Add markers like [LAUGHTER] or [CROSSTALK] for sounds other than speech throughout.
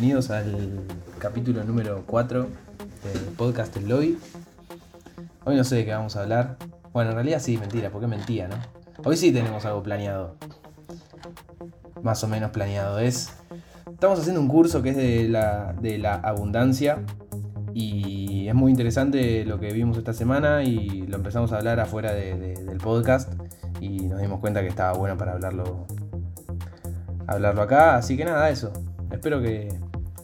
bienvenidos al capítulo número 4 del podcast El Lobby. Hoy no sé de qué vamos a hablar. Bueno, en realidad sí, mentira, porque mentía, ¿no? Hoy sí tenemos algo planeado. Más o menos planeado. Es. Estamos haciendo un curso que es de la, de la abundancia. Y es muy interesante lo que vimos esta semana y lo empezamos a hablar afuera del podcast. Y nos dimos cuenta que estaba bueno para hablarlo hablarlo acá. Así que nada, eso. Espero que,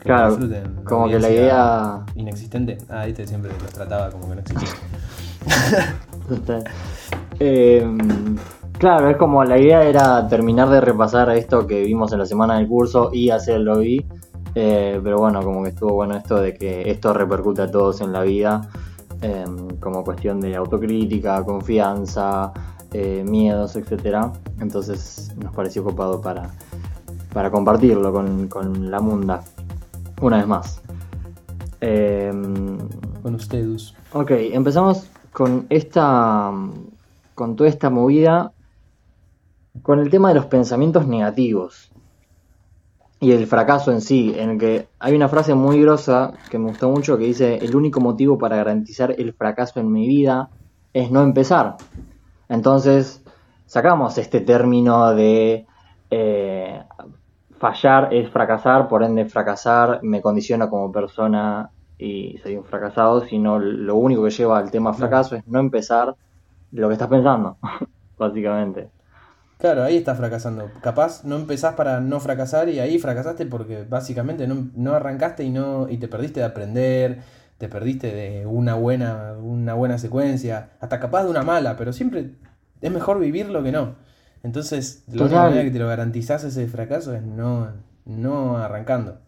claro, disfruten. Como que la idea. Inexistente. Ah, este siempre los trataba como que no existía. [LAUGHS] Em, claro, es como la idea era terminar de repasar esto que vimos en la semana del curso y hacerlo vi. Eh, pero bueno, como que estuvo bueno esto de que esto repercute a todos en la vida, em, como cuestión de autocrítica, confianza, eh, miedos, etc. Entonces nos pareció copado para, para compartirlo con, la munda. Una vez más. Em, con ustedes. Ok, empezamos con esta. con toda esta movida. con el tema de los pensamientos negativos. Y el fracaso en sí, en el que hay una frase muy grosa que me gustó mucho que dice: El único motivo para garantizar el fracaso en mi vida es no empezar. Entonces, sacamos este término de eh, fallar es fracasar, por ende fracasar me condiciona como persona y soy un fracasado, sino lo único que lleva al tema fracaso es no empezar lo que estás pensando, [LAUGHS] básicamente. Claro, ahí estás fracasando. Capaz no empezás para no fracasar y ahí fracasaste porque básicamente no, arrancaste y no y te perdiste de aprender, te perdiste de una buena, una buena secuencia, hasta capaz de una mala, pero siempre es mejor vivirlo que no. Entonces, la única manera que te lo garantizás ese fracaso es no, no arrancando.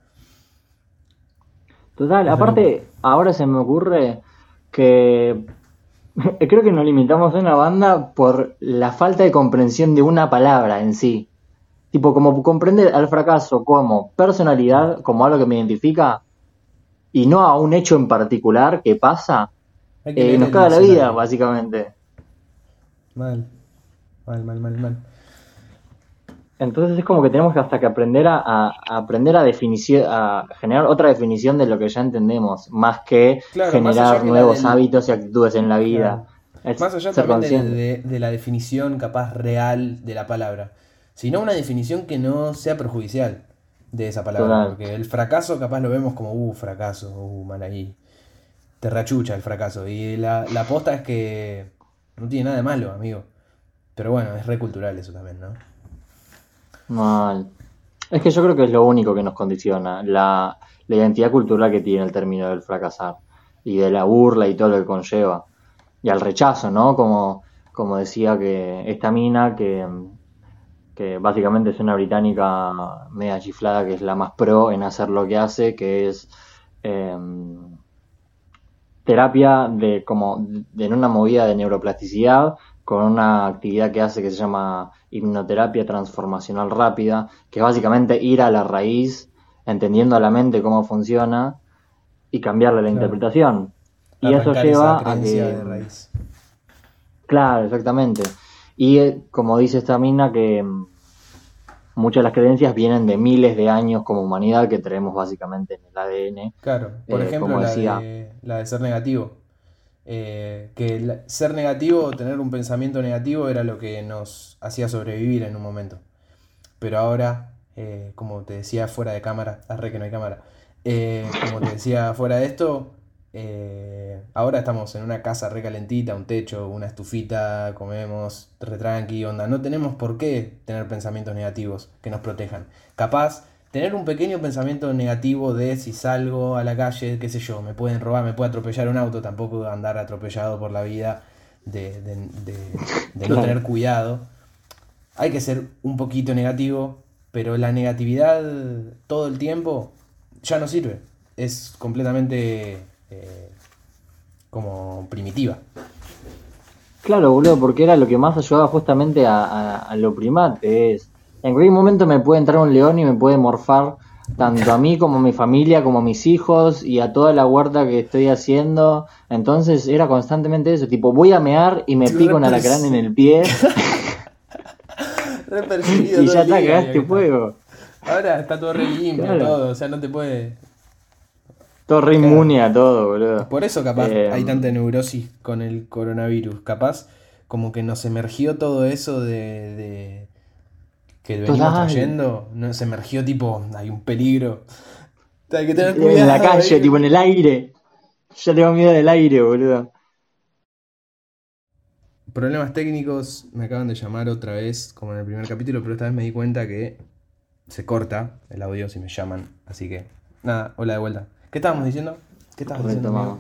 Total, aparte, ahora se me ocurre que [LAUGHS] creo que nos limitamos a una banda por la falta de comprensión de una palabra en sí. Tipo, como comprender al fracaso como personalidad, como algo que me identifica, y no a un hecho en particular que pasa, eh, nos caga la vida, básicamente. Mal, mal, mal, mal, mal. Entonces es como que tenemos que hasta que aprender a, aprender a, a generar otra definición de lo que ya entendemos, más que generar nuevos hábitos y actitudes en la vida. más allá también de, la definición capaz real de la palabra, sino una definición que no sea perjudicial de esa palabra. Porque el fracaso capaz lo vemos como, uh, fracaso, uh, mal ahí. Te rachucha el fracaso. Y la, la posta es que no tiene nada de malo, amigo. Pero bueno, es recultural eso también, ¿no? Mal. Es que yo creo que es lo único que nos condiciona, la, identidad cultural que tiene el término del fracasar y de la burla y todo lo que conlleva. Y al rechazo, ¿no? Como, como decía que esta mina, que, que básicamente es una británica media chiflada, que es la más pro en hacer lo que hace, que es em, terapia de como en una movida de neuroplasticidad con una actividad que hace que se llama hipnoterapia transformacional rápida, que es básicamente ir a la raíz, entendiendo a la mente cómo funciona y cambiarle la interpretación. y eso lleva a que... Claro, exactamente. Y eh, como dice esta mina, que mm, muchas de las creencias vienen de miles de años como humanidad que tenemos básicamente en el ADN. Claro, por eh, ejemplo, la, de, la de ser negativo. Eh, que ser negativo o tener un pensamiento negativo era lo que nos hacía sobrevivir en un momento. Pero ahora, eh, como te decía fuera de cámara, arre que no hay cámara, eh, como te decía fuera de esto, ahora estamos en una casa recalentita, un techo, una estufita, comemos, re tranqui, onda. No tenemos por qué tener pensamientos negativos que nos protejan. Capaz tener un pequeño pensamiento negativo de si salgo a la calle, qué sé yo, me pueden robar, me puede atropellar un auto, tampoco andar atropellado por la vida, de, no tener cuidado. Hay que ser un poquito negativo, pero la negatividad todo el tiempo ya no sirve. Es completamente eh, como primitiva. Claro, boludo, porque era lo que más ayudaba justamente a, a lo primate, es en cualquier momento me puede entrar un león y me puede morfar tanto a mí como a mi familia, como a mis hijos y a toda la huerta que estoy haciendo. Entonces era constantemente eso, tipo, voy a mear y me pico un alacrán en el pie. [LAUGHS] y ya está, cagaste fuego. Ahora está todo re limpio, todo, o sea, no te puede. Todo re inmune a todo, boludo. Por eso, capaz, eh, hay tanta neurosis con el coronavirus. Capaz, como que nos emergió todo eso de. Que venimos trayendo. Nos emergió tipo, hay un peligro. Hay que tener cuidado. En la calle, tipo en el aire. Ya tengo miedo del aire, boludo. Problemas técnicos, me acaban de llamar otra vez, como en el primer capítulo, pero esta vez me di cuenta que se corta el audio si me llaman. Así que, nada, hola de vuelta. ¿Qué estábamos diciendo? ¿Qué estabas diciendo?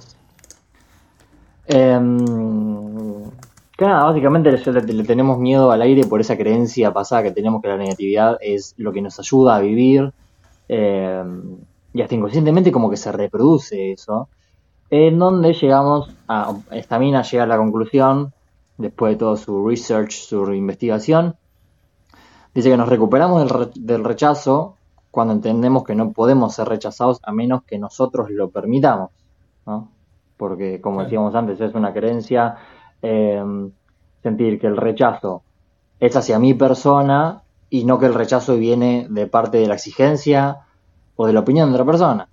Eh, nada, básicamente le, tenemos miedo al aire por esa creencia pasada que tenemos que la negatividad es lo que nos ayuda a vivir. Em, y hasta inconscientemente como que se reproduce eso. En donde llegamos a, esta mina llega a la conclusión, después de todo su research, su investigación, dice que nos recuperamos del, rechazo cuando entendemos que no podemos ser rechazados a menos que nosotros lo permitamos, ¿no? Porque, como decíamos antes, es una creencia em, sentir que el rechazo es hacia mi persona y no que el rechazo viene de parte de la exigencia o de la opinión de otra persona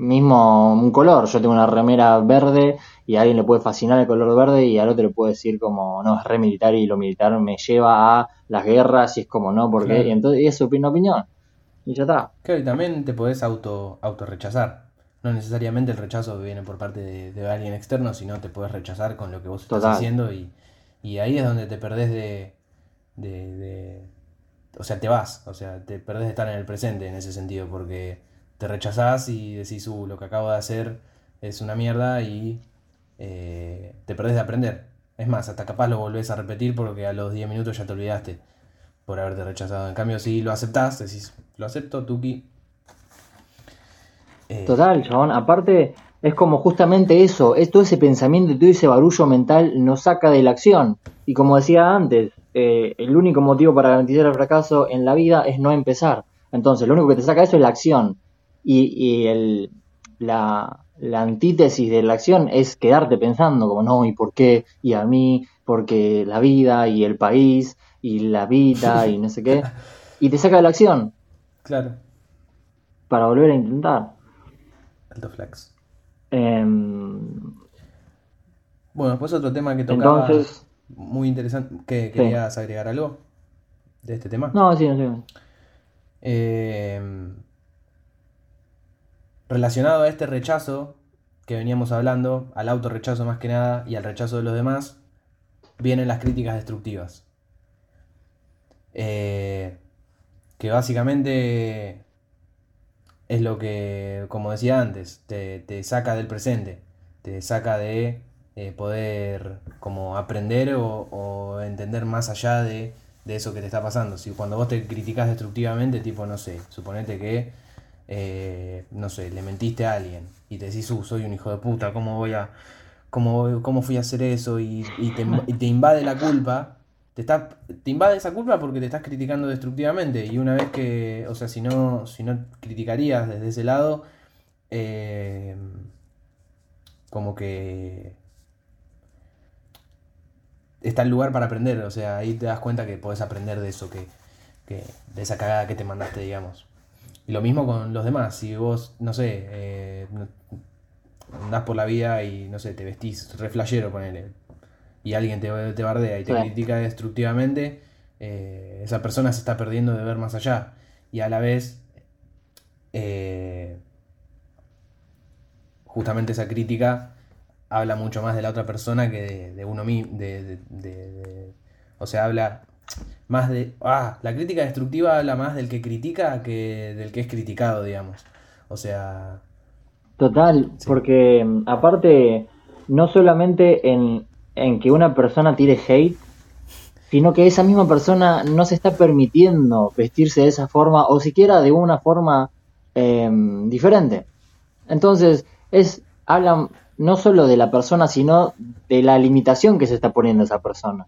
mismo un color. Yo tengo una remera verde y a alguien le puede fascinar el color verde y al otro le puede decir como, no, es re militar y lo militar me lleva a las guerras y es como, no, porque y entonces y es su opinión. Y ya está. Claro, y también te podés auto, auto rechazar. No necesariamente el rechazo viene por parte de, alguien externo, sino te puedes rechazar con lo que vos estás haciendo y, y, ahí es donde te perdés de, de, de, O sea, te vas, o sea, te perdés de estar en el presente en ese sentido, porque te rechazás y decís, uh, lo que acabo de hacer es una mierda y eh, te perdés de aprender. Es más, hasta capaz lo volvés a repetir porque a los 10 minutos ya te olvidaste por haberte rechazado. En cambio, si lo aceptás, decís, lo acepto, Tuki. Eh, Total, chabón. Aparte, es como justamente eso, es todo ese pensamiento y todo ese barullo mental nos saca de la acción. Y como decía antes, eh, el único motivo para garantizar el fracaso en la vida es no empezar. Entonces, lo único que te saca eso es la acción y, el, la, antítesis de la acción es quedarte pensando como no, ¿y por qué? Y a mí, porque la vida y el país y la vida y no sé qué. [LAUGHS] Y te saca de la acción. Claro. Para volver a intentar. Alto flex. Em, bueno, pues otro tema que tocaba entonces, muy interesante. que ¿Querías agregar algo de este tema? No, sí, sí. Eh, Relacionado a este rechazo que veníamos hablando, al autorrechazo más que nada y al rechazo de los demás, vienen las críticas destructivas. Eh, que básicamente es lo que, como decía antes, te, saca del presente, te saca de eh, poder como aprender o, entender más allá de, de, eso que te está pasando. Si cuando vos te criticas destructivamente, tipo, no sé, suponete que eh, no sé, le mentiste a alguien y te decís, uh, soy un hijo de puta, ¿cómo voy a, cómo, cómo fui a hacer eso? Y, te, invade la culpa, te, está, invade esa culpa porque te estás criticando destructivamente y una vez que, o sea, si no, si no criticarías desde ese lado, eh, como que está el lugar para aprender, o sea, ahí te das cuenta que podés aprender de eso, que, que de esa cagada que te mandaste, digamos. Y lo mismo con los demás. Si vos, no sé, eh, andás por la vida y, no sé, te vestís re flashero, ponele, y alguien te, te bardea y te critica destructivamente, eh, esa persona se está perdiendo de ver más allá. Y a la vez, eh, justamente esa crítica habla mucho más de la otra persona que de, uno mismo. De, o sea, habla más de. Ah, la crítica destructiva habla más del que critica que del que es criticado, digamos. O sea. Total, porque mm, aparte, no solamente en, en que una persona tire hate, sino que esa misma persona no se está permitiendo vestirse de esa forma o siquiera de una forma em, diferente. Entonces, es hablan no solo de la persona, sino de la limitación que se está poniendo esa persona.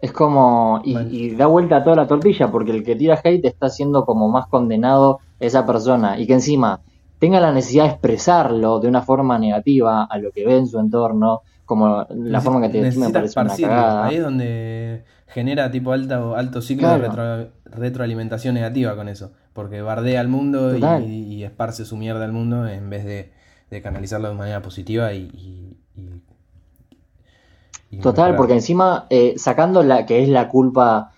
Es como. Y, da vuelta a toda la tortilla, porque el que tira hate está siendo como más condenado esa persona. Y que encima tenga la necesidad de expresarlo de una forma negativa a lo que ve en su entorno, como la forma que te me parece una cagada. Ahí es donde genera tipo alto, alto ciclo de retroalimentación negativa con eso. Porque bardea al mundo y, esparce su mierda al mundo en vez de, canalizarlo de manera positiva y. Total, porque encima, eh, sacando la que es la culpa,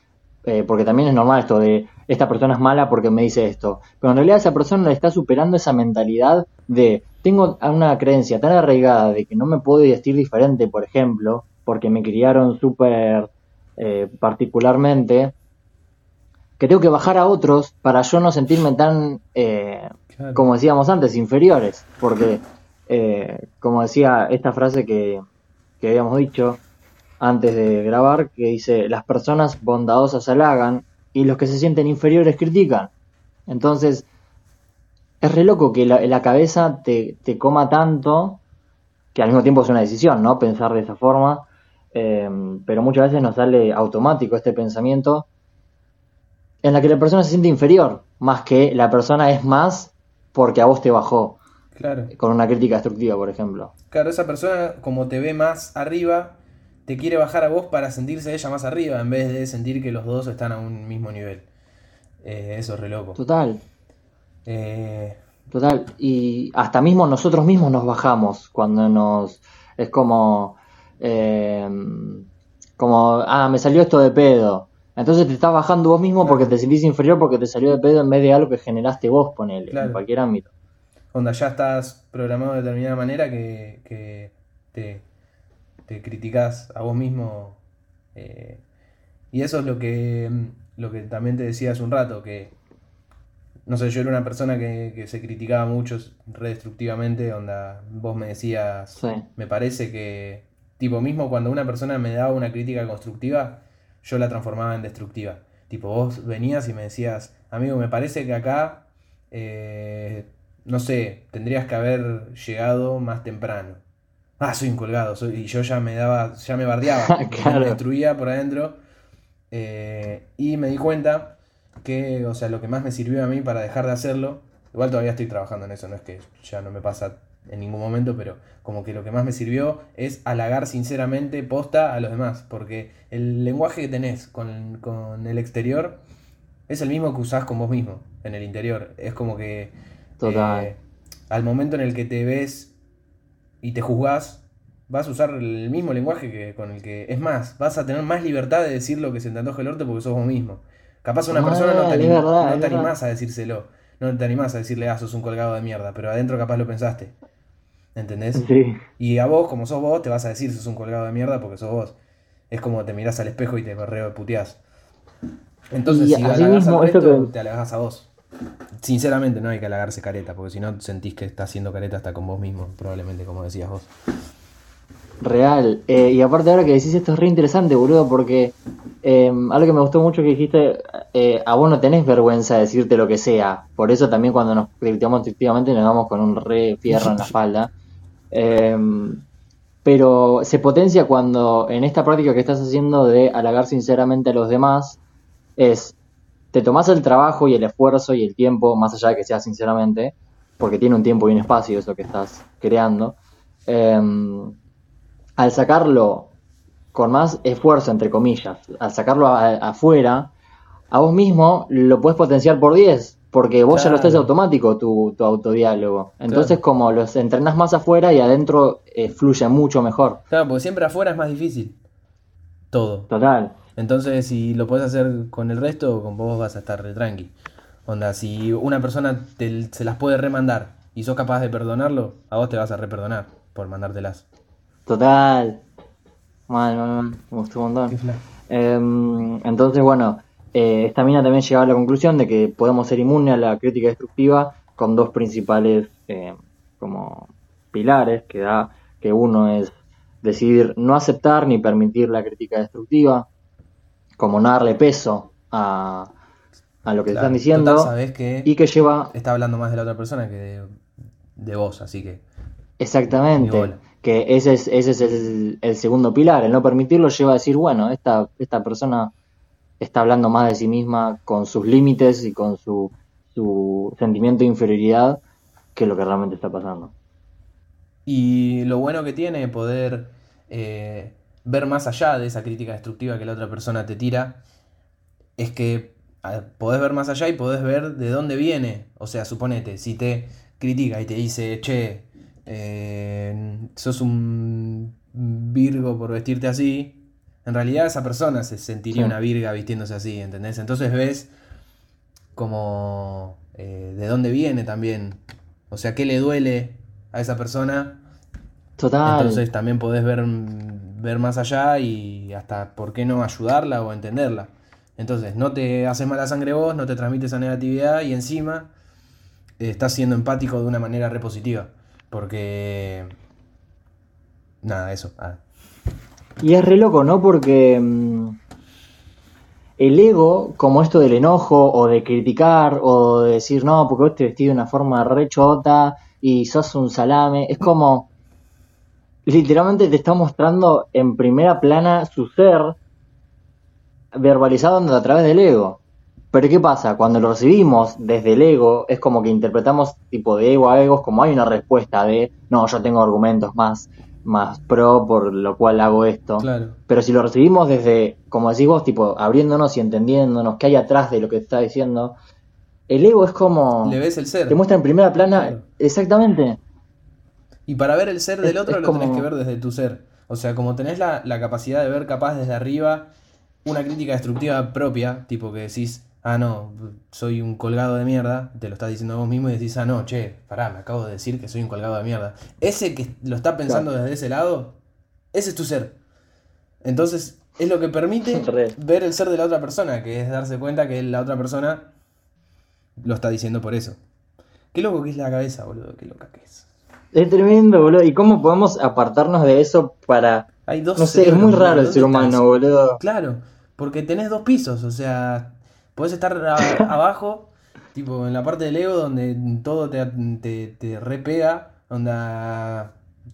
eh, porque también es normal esto de esta persona es mala porque me dice esto. Pero en realidad esa persona le está superando esa mentalidad de tengo una creencia tan arraigada de que no me puedo vestir diferente, por ejemplo, porque me criaron súper eh, particularmente, que tengo que bajar a otros para yo no sentirme tan, eh, como decíamos antes, inferiores. Porque, eh, como decía esta frase que, que habíamos dicho antes de grabar, que dice, las personas bondadosas halagan y los que se sienten inferiores critican. Entonces, es re loco que la, cabeza te, coma tanto que al mismo tiempo es una decisión, ¿no? Pensar de esa forma. Em, pero muchas veces nos sale automático este pensamiento en la que la persona se siente inferior, más que la persona es más porque a vos te bajó. Claro. Con una crítica destructiva, por ejemplo. Claro, esa persona, como te ve más arriba, te quiere bajar a vos para sentirse ella más arriba, en vez de sentir que los dos están a un mismo nivel. Eh, eso es re loco. Total. Eh, Total, y hasta mismo nosotros mismos nos bajamos cuando nos... Es como... Eh, como, ah, me salió esto de pedo. Entonces te estás bajando vos mismo porque te sentís inferior porque te salió de pedo en vez de algo que generaste vos, ponele, en cualquier ámbito. Onda, ya estás programado de determinada manera que, que te, te criticás a vos mismo. Eh, y eso es lo que, lo que también te decía hace un rato, que no sé, yo era una persona que, se criticaba mucho redestructivamente, onda, vos me decías, me parece que, tipo, mismo cuando una persona me daba una crítica constructiva, yo la transformaba en destructiva. Tipo, vos venías y me decías, amigo, me parece que acá, eh, no sé, tendrías que haber llegado más temprano. Ah, soy un colgado, y yo ya me daba, ya me bardeaba, [LAUGHS] me destruía por adentro. Eh, y me di cuenta que, o sea, lo que más me sirvió a mí para dejar de hacerlo, igual todavía estoy trabajando en eso, no es que ya no me pasa en ningún momento, pero como que lo que más me sirvió es halagar sinceramente posta a los demás, porque el lenguaje que tenés con, el exterior es el mismo que usás con vos mismo, en el interior. Es como que Total. Eh, al momento en el que te ves y te juzgás, vas a usar el mismo lenguaje que con el que... Es más, vas a tener más libertad de decir lo que se te antoje el orte porque sos vos mismo. Capaz una persona no te, animás a decírselo. No te animás a decirle, ah, sos un colgado de mierda, pero adentro capaz lo pensaste. ¿Entendés? Sí. Y a vos, como sos vos, te vas a decir sos un colgado de mierda porque sos vos. Es como te mirás al espejo y te correo puteás. Entonces, si halagas al resto, te halagás a vos. Sinceramente, no hay que halagarse careta, porque si no sentís que estás haciendo careta hasta con vos mismo, probablemente, como decías vos. Real. Eh, y aparte ahora que decís esto es re interesante, boludo, porque eh, algo que me gustó mucho que dijiste, eh, a vos no tenés vergüenza de decirte lo que sea. Por eso también cuando nos criticamos efectivamente nos vamos con un re fierro en la espalda. pero se potencia cuando en esta práctica que estás haciendo de halagar sinceramente a los demás, es, te tomás el trabajo y el esfuerzo y el tiempo, más allá de que sea sinceramente, porque tiene un tiempo y un espacio eso que estás creando al sacarlo con más esfuerzo, entre comillas, al sacarlo afuera, a vos mismo lo puedes potenciar por 10, porque vos ya lo estás automático, tu, tu autodiálogo. Entonces, como los entrenas más afuera y adentro eh, fluye mucho mejor. Claro, porque siempre afuera es más difícil. Todo. Total. Entonces, si lo puedes hacer con el resto, con vos vas a estar re tranqui. Onda, si una persona se las puede remandar y sos capaz de perdonarlo, a vos te vas a reperdonar por mandártelas. Total. Mal, mal, mal. Me gustó un montón. Em, entonces, bueno, eh, esta mina también llegaba a la conclusión de que podemos ser inmunes a la crítica destructiva con dos principales eh, como pilares que da que uno es decidir no aceptar ni permitir la crítica destructiva, como no darle peso a, a lo que te están diciendo y que lleva está hablando más de la otra persona que de, de vos, así que exactamente que ese es, ese es el, segundo pilar, el no permitirlo lleva a decir, bueno, esta, esta persona está hablando más de sí misma con sus límites y con su, su sentimiento de inferioridad qué es lo que realmente está pasando. Y lo bueno que tiene poder eh, ver más allá de esa crítica destructiva que la otra persona te tira, es que podés ver más allá y podés ver de dónde viene. O sea, suponete, si te critica y te dice, che, eh, sos un Virgo por vestirte así, en realidad esa persona se sentiría una Virga vistiéndose así, ¿entendés? Entonces ves como eh, de dónde viene también. O sea, qué le duele a esa persona. Total. Entonces también podés ver, ver más allá y hasta por qué no ayudarla o entenderla. Entonces, no te haces mala sangre vos, no te transmites esa negatividad y encima eh, estás siendo empático de una manera repositiva. Porque. Nada, eso. Y es re loco, ¿no? Porque. Mm, el ego, como esto del enojo o de criticar o de decir, no, porque vos te vestís de una forma re chota y sos un salame, es como. Literalmente te está mostrando en primera plana su ser verbalizado a través del ego. Pero ¿qué pasa? Cuando lo recibimos desde el ego, es como que interpretamos tipo de ego a ego, como hay una respuesta de, no, yo tengo argumentos más, más pro, por lo cual hago esto. Pero si lo recibimos desde, como decís vos, tipo, abriéndonos y entendiéndonos qué hay atrás de lo que está diciendo, el ego es como... Le ves el ser. Te muestra en primera plana, exactamente. Y para ver el ser del otro lo tenés que ver desde tu ser. O sea, como tenés la, la capacidad de ver capaz desde arriba una crítica destructiva propia, tipo que decís, ah, no, soy un colgado de mierda, te lo estás diciendo vos mismo y decís, ah, no, che, pará, me acabo de decir que soy un colgado de mierda. Ese que lo está pensando desde ese lado, ese es tu ser. Entonces, es lo que permite [LAUGHS] ver el ser de la otra persona, que es darse cuenta que la otra persona lo está diciendo por eso. Qué loco que es la cabeza, boludo, qué loca que es. Es tremendo, boludo. ¿Y cómo podemos apartarnos de eso para hay dos no sé, es muy raro el ser humano, boludo. Claro, porque tenés dos pisos, o sea, podés estar [LAUGHS] abajo, tipo en la parte del ego donde todo te, te, te repega, donde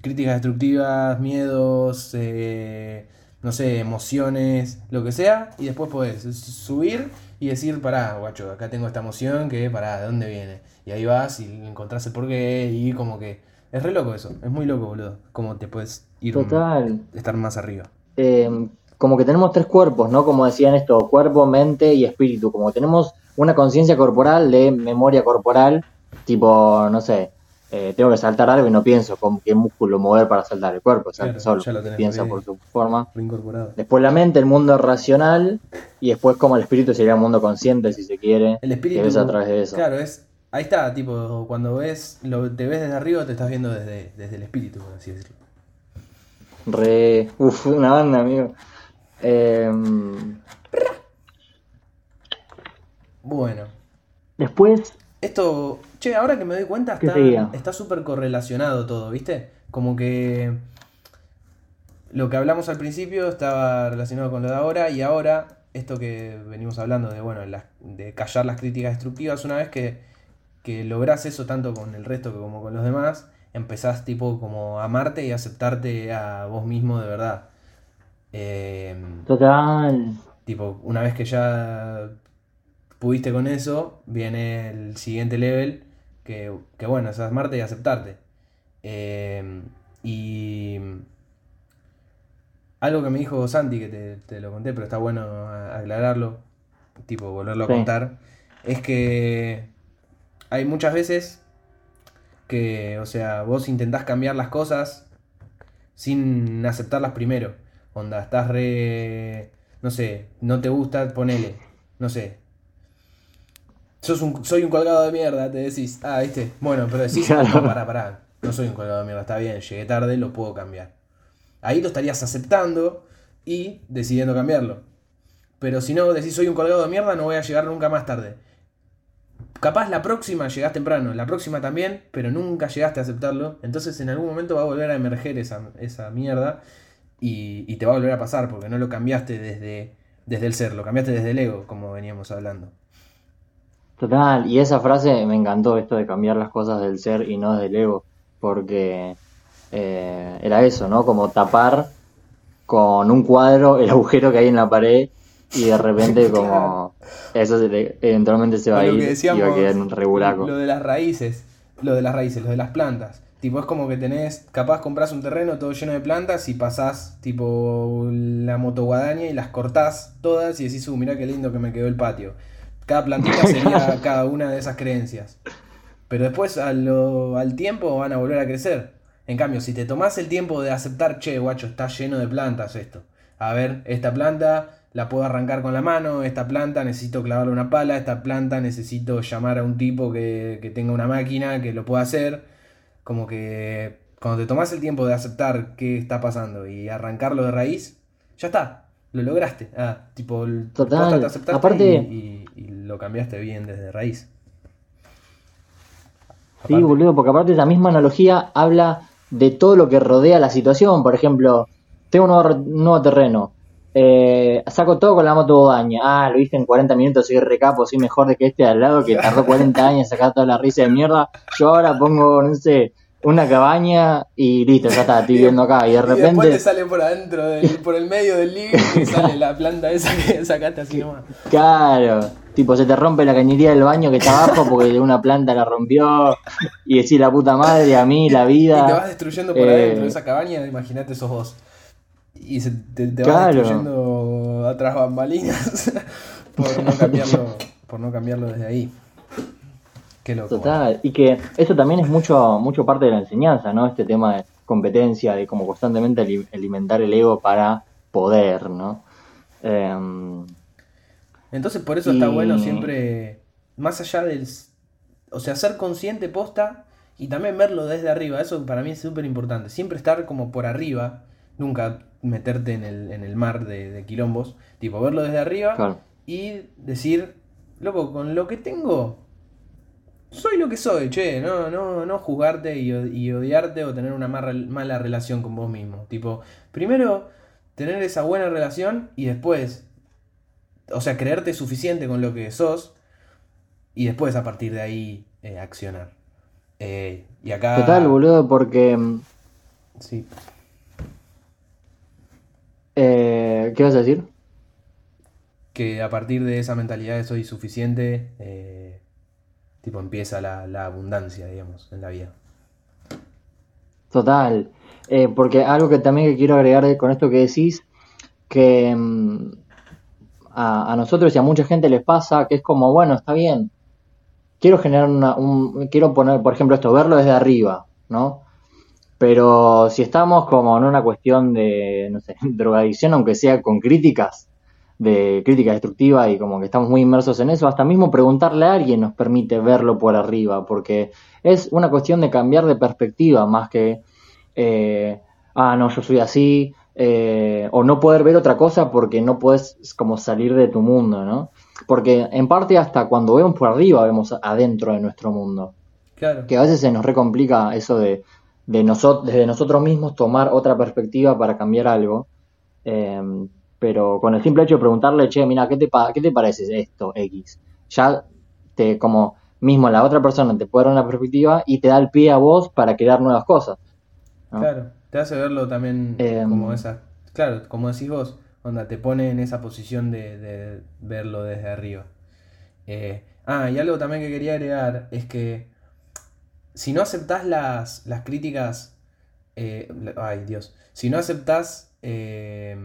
críticas destructivas, miedos, eh, no sé, emociones, lo que sea, y después podés subir y decir, pará, guacho, acá tengo esta emoción que, pará, ¿de dónde viene? Y ahí vas y encontrás el porqué y como que es re loco eso, es muy loco, boludo. Cómo te puedes ir Total. estar más arriba. Eh, como que tenemos tres cuerpos, ¿no? Como decían esto, cuerpo, mente y espíritu. Como tenemos una conciencia corporal de memoria corporal, tipo, no sé, eh, tengo que saltar algo y no pienso con qué músculo mover para saltar el cuerpo, o solo piensa por su forma. Después la mente, el mundo racional, y después como el espíritu sería el mundo consciente, si se quiere. El espíritu. a través de eso. Claro, es Ahí está, tipo, cuando ves, lo, te ves desde arriba, te estás viendo desde, desde el espíritu, por así decirlo. Re. Uf, una banda, amigo. Em, bueno. Después. Esto. Che, ahora que me doy cuenta, está súper correlacionado todo, ¿viste? Como que. Lo que hablamos al principio estaba relacionado con lo de ahora y ahora esto que venimos hablando de, bueno, de callar las críticas destructivas, una vez que que lográs eso tanto con el resto como con los demás, empezás tipo como a amarte y aceptarte a vos mismo de verdad. Em, Total. Tipo, una vez que ya pudiste con eso, viene el siguiente level, que, bueno, es amarte y aceptarte. Em, y algo que me dijo Santi, que te, lo conté, pero está bueno aclararlo, tipo volverlo a contar, es que hay muchas veces que, o sea, vos intentás cambiar las cosas sin aceptarlas primero. Onda, estás re. No sé, no te gusta, ponele. No sé. Sos un, soy un colgado de mierda, te decís. Ah, viste. Bueno, pero decís, [LAUGHS] no, pará, pará. No soy un colgado de mierda, está bien, llegué tarde, lo puedo cambiar. Ahí lo estarías aceptando y decidiendo cambiarlo. Pero si no decís soy un colgado de mierda, no voy a llegar nunca más tarde capaz la próxima llegás temprano, la próxima también, pero nunca llegaste a aceptarlo. Entonces en algún momento va a volver a emerger esa, esa mierda y, te va a volver a pasar porque no lo cambiaste desde, desde el ser, lo cambiaste desde el ego, como veníamos hablando. Total, y esa frase me encantó, esto de cambiar las cosas del ser y no del ego, porque eh, era eso, ¿no? Como tapar con un cuadro el agujero que hay en la pared y de repente [LAUGHS] como eso eventualmente se va a ir y va a quedar un regulaco. Lo de las raíces. lo de las raíces, lo de las plantas. Tipo, es como que tenés, capaz compras un terreno todo lleno de plantas y pasás, tipo, la motoguadaña y las cortás todas y decís, uh, mirá qué lindo que me quedó el patio. Cada plantita [LAUGHS] sería cada una de esas creencias. Pero después al tiempo van a volver a crecer. En cambio, si te tomás el tiempo de aceptar, che, guacho, está lleno de plantas esto. A ver, esta planta la puedo arrancar con la mano, esta planta necesito clavarle una pala, esta planta necesito llamar a un tipo que, que tenga una máquina que lo pueda hacer. Como que cuando te tomás el tiempo de aceptar qué está pasando y arrancarlo de raíz, ya está, lo lograste. Ah, tipo, Total. Te Aparte, y, lo cambiaste bien desde raíz. Sí, boludo, porque aparte esa misma analogía habla de todo lo que rodea la situación. Por ejemplo, tengo un nuevo, terreno. Eh, saco todo con la moto daña. Ah, lo hice en 40 minutos, soy recapo, soy mejor de que este al lado que tardó 40 años en sacar toda la risa de mierda. Yo ahora pongo, no sé, una cabaña y listo, ya está, estoy viendo acá. Y de repente. Y después te sale por adentro, [LAUGHS] por el medio del living y sale la planta esa que sacaste así nomás. Claro. Tipo, se te rompe la cañería del baño que está abajo porque una planta la rompió. Y decís la puta madre, a mí, la vida. Y te vas destruyendo por adentro de eh, esa cabaña, imagínate esos dos. Y se te, te vas destruyendo atrás bambalinas [LAUGHS] por no cambiarlo, por no cambiarlo desde ahí. Qué loco. Total, y que eso también es mucho, mucho parte de la enseñanza, ¿no? Este tema de competencia, de como constantemente alimentar el ego para poder, ¿no? Eh, entonces por eso está bueno siempre, más allá del... O sea, ser consciente posta y también verlo desde arriba. Eso para mí es súper importante. Siempre estar como por arriba, nunca meterte en el, en el mar de, quilombos. Tipo, verlo desde arriba y decir, loco, con lo que tengo, soy lo que soy, che. No, no, no juzgarte y, y odiarte o tener una mala relación con vos mismo. Tipo, primero tener esa buena relación y después o sea, creerte suficiente con lo que sos y después a partir de ahí eh, accionar. Eh, y acá... Total, boludo, porque... Mm, sí. Eh, ¿Qué vas a decir? Que a partir de esa mentalidad de soy suficiente, tipo empieza la, la, abundancia, digamos, en la vida. Total. porque algo que también quiero agregar con esto que decís, que mm, a, nosotros y a mucha gente les pasa que es como, bueno, está bien, quiero generar una, un, quiero poner, por ejemplo, esto, verlo desde arriba, ¿no? Pero si estamos como en una cuestión de, no sé, [LAUGHS] drogadicción, aunque sea con críticas, de crítica destructiva y como que estamos muy inmersos en eso, hasta mismo preguntarle a alguien nos permite verlo por arriba, porque es una cuestión de cambiar de perspectiva más que, eh, ah, no, yo soy así, eh, o no poder ver otra cosa porque no puedes como salir de tu mundo, ¿no? Porque en parte hasta cuando vemos por arriba vemos adentro de nuestro mundo. Claro. Que a veces se nos recomplica eso de, de desde nosotros mismos tomar otra perspectiva para cambiar algo. Em, pero con el simple hecho de preguntarle, che, mira, ¿qué te, ¿qué te parece esto, X? Ya te, como mismo la otra persona te puede dar una perspectiva y te da el pie a vos para crear nuevas cosas. Claro. Te hace verlo también em, como esa. Claro, como decís vos, onda, te pone en esa posición de, verlo desde arriba. Eh, ah, y algo también que quería agregar es que si no aceptás las, las críticas. Eh, ay, Dios. Si no aceptás eh,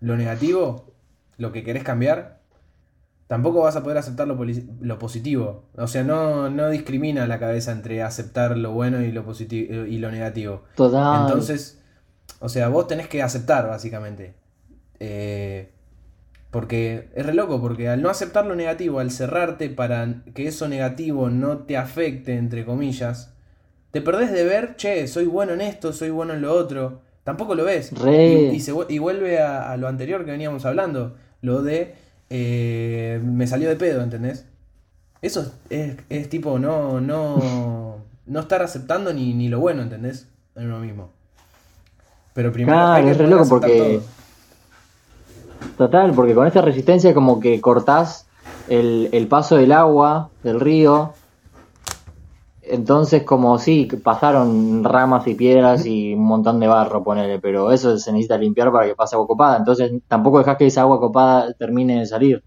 lo negativo, lo que querés cambiar, tampoco vas a poder aceptar lo, positivo. O sea, no, no, discrimina la cabeza entre aceptar lo bueno y lo positivo y lo negativo. Total. Entonces, o sea, vos tenés que aceptar, básicamente. Eh, porque es re loco, porque al no aceptar lo negativo, al cerrarte para que eso negativo no te afecte, entre comillas, te perdés de ver, che, soy bueno en esto, soy bueno en lo otro. Tampoco lo ves. Y, y, vuelve a lo anterior que veníamos hablando, lo de eh, me salió de pedo, ¿entendés? Eso es, tipo no, no, no estar aceptando ni, ni, lo bueno, ¿entendés? En uno mismo. Pero primero hay que es re loco porque... Total, porque con esta resistencia como que cortás el, el paso del agua, del río, entonces, como sí, pasaron ramas y piedras y un montón de barro, ponele, pero eso se necesita limpiar para que pase agua copada. Entonces, tampoco dejas que esa agua copada termine de salir.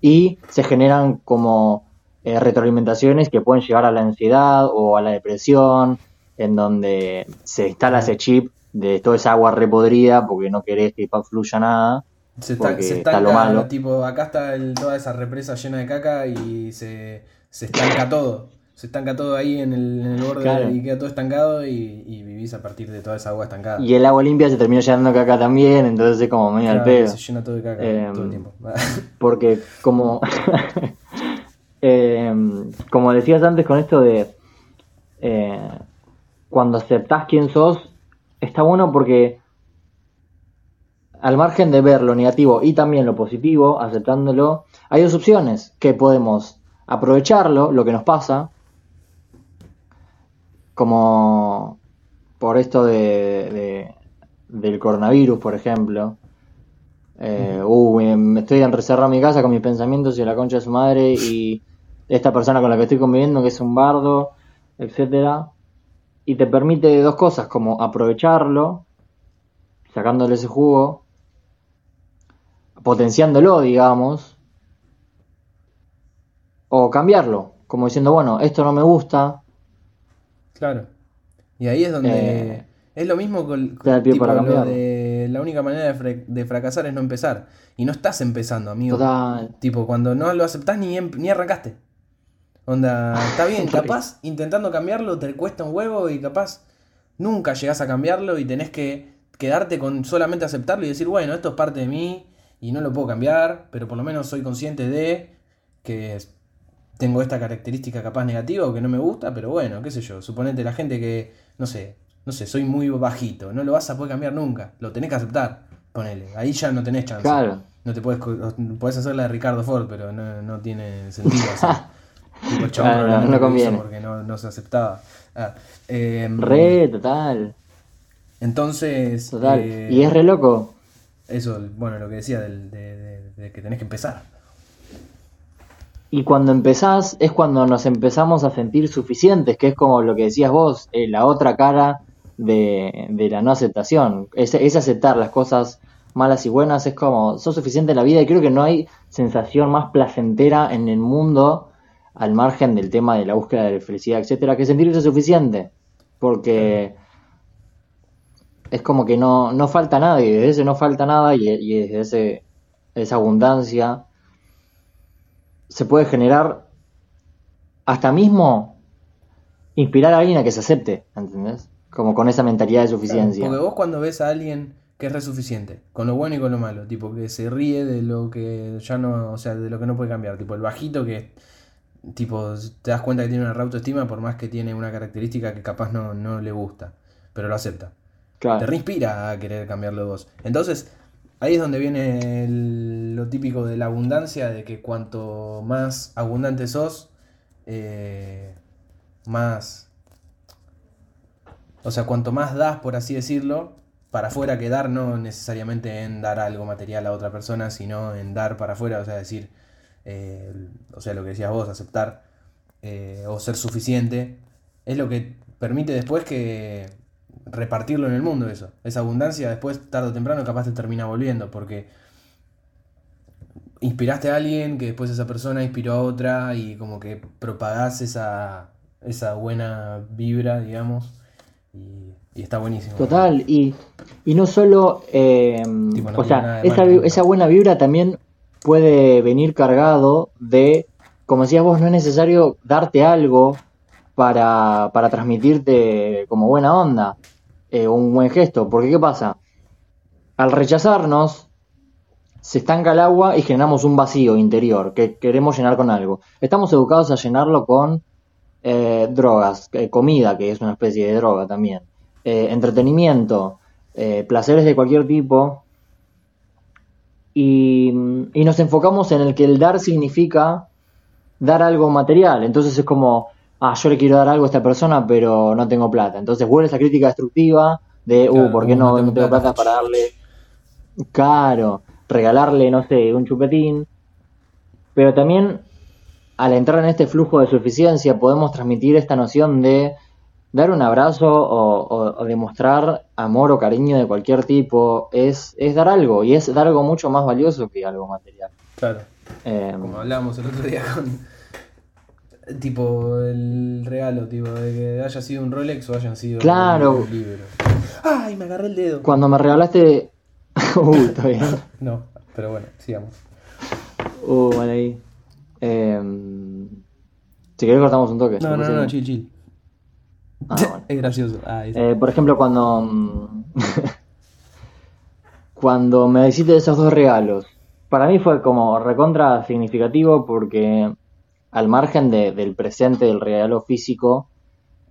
Y se generan como eh, retroalimentaciones que pueden llevar a la ansiedad o a la depresión, en donde se instala ese chip de toda esa agua repodrida porque no querés que fluya nada. Se, está, se estanca, lo malo. tipo, acá está toda esa represa llena de caca y se, se estanca todo. Se estanca todo ahí en el, en el borde y queda todo estancado y, vivís a partir de toda esa agua estancada. Y el agua limpia se termina llenando caca también, entonces es como medio al pedo. Se llena todo de caca em, todo el tiempo. [LAUGHS] porque como, [LAUGHS] em, como decías antes con esto de eh, cuando aceptás quién sos, está bueno porque al margen de ver lo negativo y también lo positivo, aceptándolo, hay dos opciones, que podemos aprovecharlo, lo que nos pasa, como por esto de, del coronavirus, por ejemplo. Eh, uh, me estoy encerrado en mi casa con mis pensamientos y la concha de su madre y esta persona con la que estoy conviviendo que es un bardo, etcétera. Y te permite dos cosas, como aprovecharlo, sacándole ese jugo, potenciándolo, digamos, o cambiarlo, como diciendo, bueno, esto no me gusta. Claro. Y ahí es donde... Eh, es lo mismo con, tipo, lo de la única manera de, fracasar es no empezar. Y no estás empezando, amigo. Total. Tipo, cuando no lo aceptás ni, ni arrancaste. Onda, está bien, [LAUGHS] capaz intentando cambiarlo te cuesta un huevo y capaz nunca llegás a cambiarlo y tenés que quedarte con solamente aceptarlo y decir, bueno, esto es parte de mí, y no lo puedo cambiar, pero por lo menos soy consciente de que tengo esta característica capaz negativa o que no me gusta, pero bueno, qué sé yo, suponete la gente que, no sé, no sé, soy muy bajito, no lo vas a poder cambiar nunca, lo tenés que aceptar, ponele, ahí ya no tenés chance. Claro. No te puedes, puedes hacer la de Ricardo Ford, pero no, tiene sentido. [LAUGHS] no, conviene. Porque no, se aceptaba. Ah, em, re, total. Entonces. Total. Eh, y es re loco eso, bueno, lo que decía de, que tenés que empezar. Y cuando empezás es cuando nos empezamos a sentir suficientes, que es como lo que decías vos, eh, la otra cara de, la no aceptación. Es, es, aceptar las cosas malas y buenas, es como, sos suficiente en la vida y creo que no hay sensación más placentera en el mundo, al margen del tema de la búsqueda de la felicidad, etcétera, que sentirse suficiente. Porque es como que no, no falta nada y desde ese no falta nada y, desde ese, esa abundancia se puede generar hasta mismo inspirar a alguien a que se acepte, ¿entendés? Como con esa mentalidad de suficiencia. porque vos cuando ves a alguien que es resuficiente, con lo bueno y con lo malo, tipo que se ríe de lo que ya no, o sea, de lo que no puede cambiar, tipo el bajito que tipo te das cuenta que tiene una autoestima por más que tiene una característica que capaz no, no le gusta, pero lo acepta. Te reinspira a querer cambiarlo vos. Entonces, ahí es donde viene lo típico de la abundancia, de que cuanto más abundante sos, eh, más... O sea, cuanto más das, por así decirlo, para afuera que dar, no necesariamente en dar algo material a otra persona, sino en dar para afuera, o sea, decir, eh, o sea, lo que decías vos, aceptar eh, o ser suficiente, es lo que permite después que repartirlo en el mundo eso. Esa abundancia después, tarde o temprano, capaz te termina volviendo, porque inspiraste a alguien, que después esa persona inspiró a otra y como que propagás esa, esa buena vibra, digamos, y, está buenísimo. Total, y, y no solo, eh, o sea, esa, esa buena vibra también puede venir cargado de, como decías vos, no es necesario darte algo para, para transmitirte como buena onda. Eh, un buen gesto. Porque ¿qué pasa? Al rechazarnos, se estanca el agua y generamos un vacío interior que queremos llenar con algo. Estamos educados a llenarlo con eh, drogas, eh, comida, que es una especie de droga también, entretenimiento, placeres de cualquier tipo. Y, y nos enfocamos en el que el dar significa dar algo material. Entonces es como, ah, yo le quiero dar algo a esta persona, pero no tengo plata. Entonces vuelve esa crítica destructiva de, uh, ¿por qué uh, no, tengo, plata. para darle caro, regalarle, no sé, un chupetín? Pero también al entrar en este flujo de suficiencia podemos transmitir esta noción de dar un abrazo o, demostrar amor o cariño de cualquier tipo es, es dar algo y es dar algo mucho más valioso que algo material. Claro. Eh, Como hablábamos el otro día con, Tipo, el regalo, tipo, de que haya sido un Rolex o hayan sido Claro. un libro. ¡Ay, me agarré el dedo! Cuando me regalaste. [LAUGHS] Uy, está bien. [LAUGHS] No, pero bueno, sigamos. Uh, vale ahí. Eh, si querés cortamos un toque. No, no, no, chill, chill. Ah, [LAUGHS] bueno. Es gracioso. Ah, está. Eh, por ejemplo, cuando. mm, cuando me hiciste esos dos regalos, para mí fue como recontra significativo porque al margen de- del presente del regalo físico,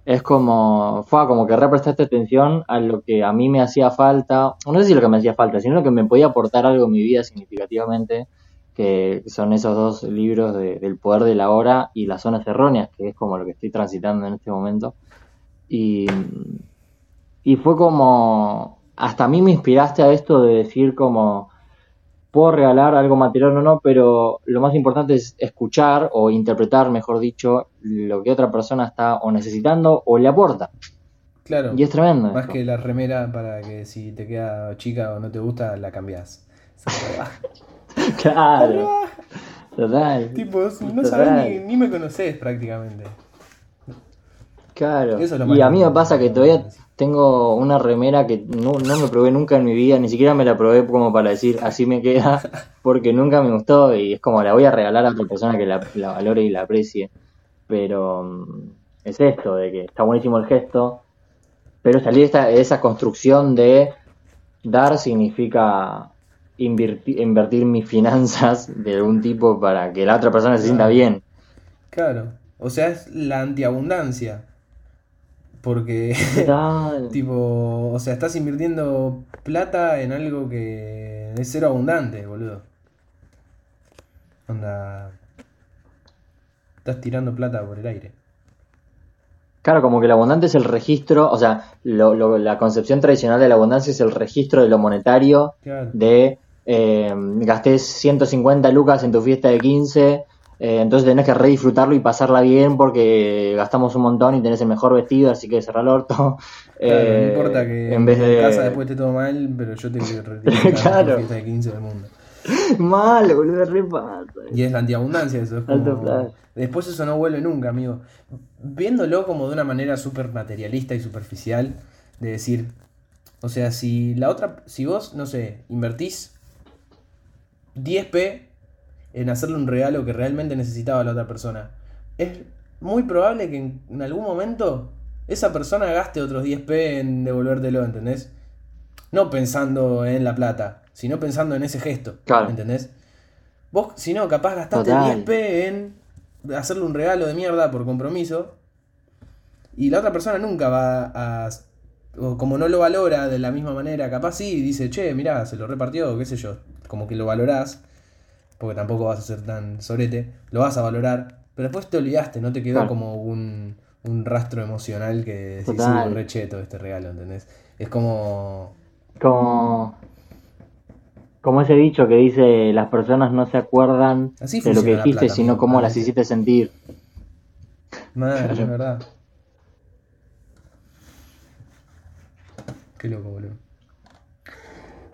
es como. Fue como que represtaste atención a lo que a mí me hacía falta. No sé si lo que me hacía falta, sino lo que me podía aportar algo en mi vida significativamente. Que son esos dos libros de- del poder de la hora y las zonas erróneas, que es como lo que estoy transitando en este momento. Y, y fue como, hasta a mí me inspiraste a esto de decir como, puedo regalar algo material o no, pero lo más importante es escuchar o interpretar, mejor dicho, lo que otra persona está o necesitando o le aporta. Claro. Y es tremendo. Más esto. que la remera para que si te queda chica o no te gusta, la cambias. [LAUGHS] Claro, total. tipo, no Total. sabes ni, ni me conoces prácticamente. Claro. Eso es lo más Y a mí me pasa que todavía tengo una remera que no, no me probé nunca en mi vida, ni siquiera me la probé como para decir así me queda, [LAUGHS] porque nunca me gustó y es como la voy a regalar a otra persona que la, la valore y la aprecie. Pero mm, es esto, de que está buenísimo el gesto, pero salir de esta, de esa construcción de dar significa invertir, invertir mis finanzas de algún tipo para que la otra persona se sienta bien. Claro. O sea, es la antiabundancia. Porque, [LAUGHS] tipo, o sea, estás invirtiendo plata en algo que es cero abundante, boludo. Onda. Estás tirando plata por el aire. Claro, como que el abundante es el registro, o sea, lo- lo- la concepción tradicional de la abundancia es el registro de lo monetario, Claro. de eh, gasté 150 lucas en tu fiesta de 15, eh, entonces tenés que re disfrutarlo y pasarla bien porque gastamos un montón y tenés el mejor vestido, así que cerrar el orto. Claro, [LAUGHS] Eh, no importa que en vez de... casa después esté todo mal, pero yo te quiero [LAUGHS] retirar Claro. la fiesta de 15 del mundo. [LAUGHS] Mal, boludo, re pasa. Y es la antiabundancia eso. Es como-. Después eso no vuelve nunca, amigo. Viéndolo como de una manera súper materialista y superficial, de decir, o sea, si la otra, si vos, no sé, invertís 10p en hacerle un regalo que realmente necesitaba la otra persona, es muy probable que en, en algún momento esa persona gaste otros 10p en devolvértelo, ¿entendés? No pensando en la plata, sino pensando en ese gesto, Claro. ¿entendés? Vos, si no, capaz gastaste Total. 10p en hacerle un regalo de mierda por compromiso. Y la otra persona nunca va a. O como no lo valora de la misma manera, capaz sí, dice, che, mirá, se lo repartió, qué sé yo. Como que lo valorás, porque tampoco vas a ser tan sorete, lo vas a valorar, pero después te olvidaste, no te quedó Claro. como un, un rastro emocional que decís, Total. "Uh, re cheto este regalo, ¿entendés? Es como. Como, como ese dicho que dice, las personas no se acuerdan Así de lo que dijiste, plata, sino cómo las hiciste sentir. Madre, es verdad. Qué loco, boludo.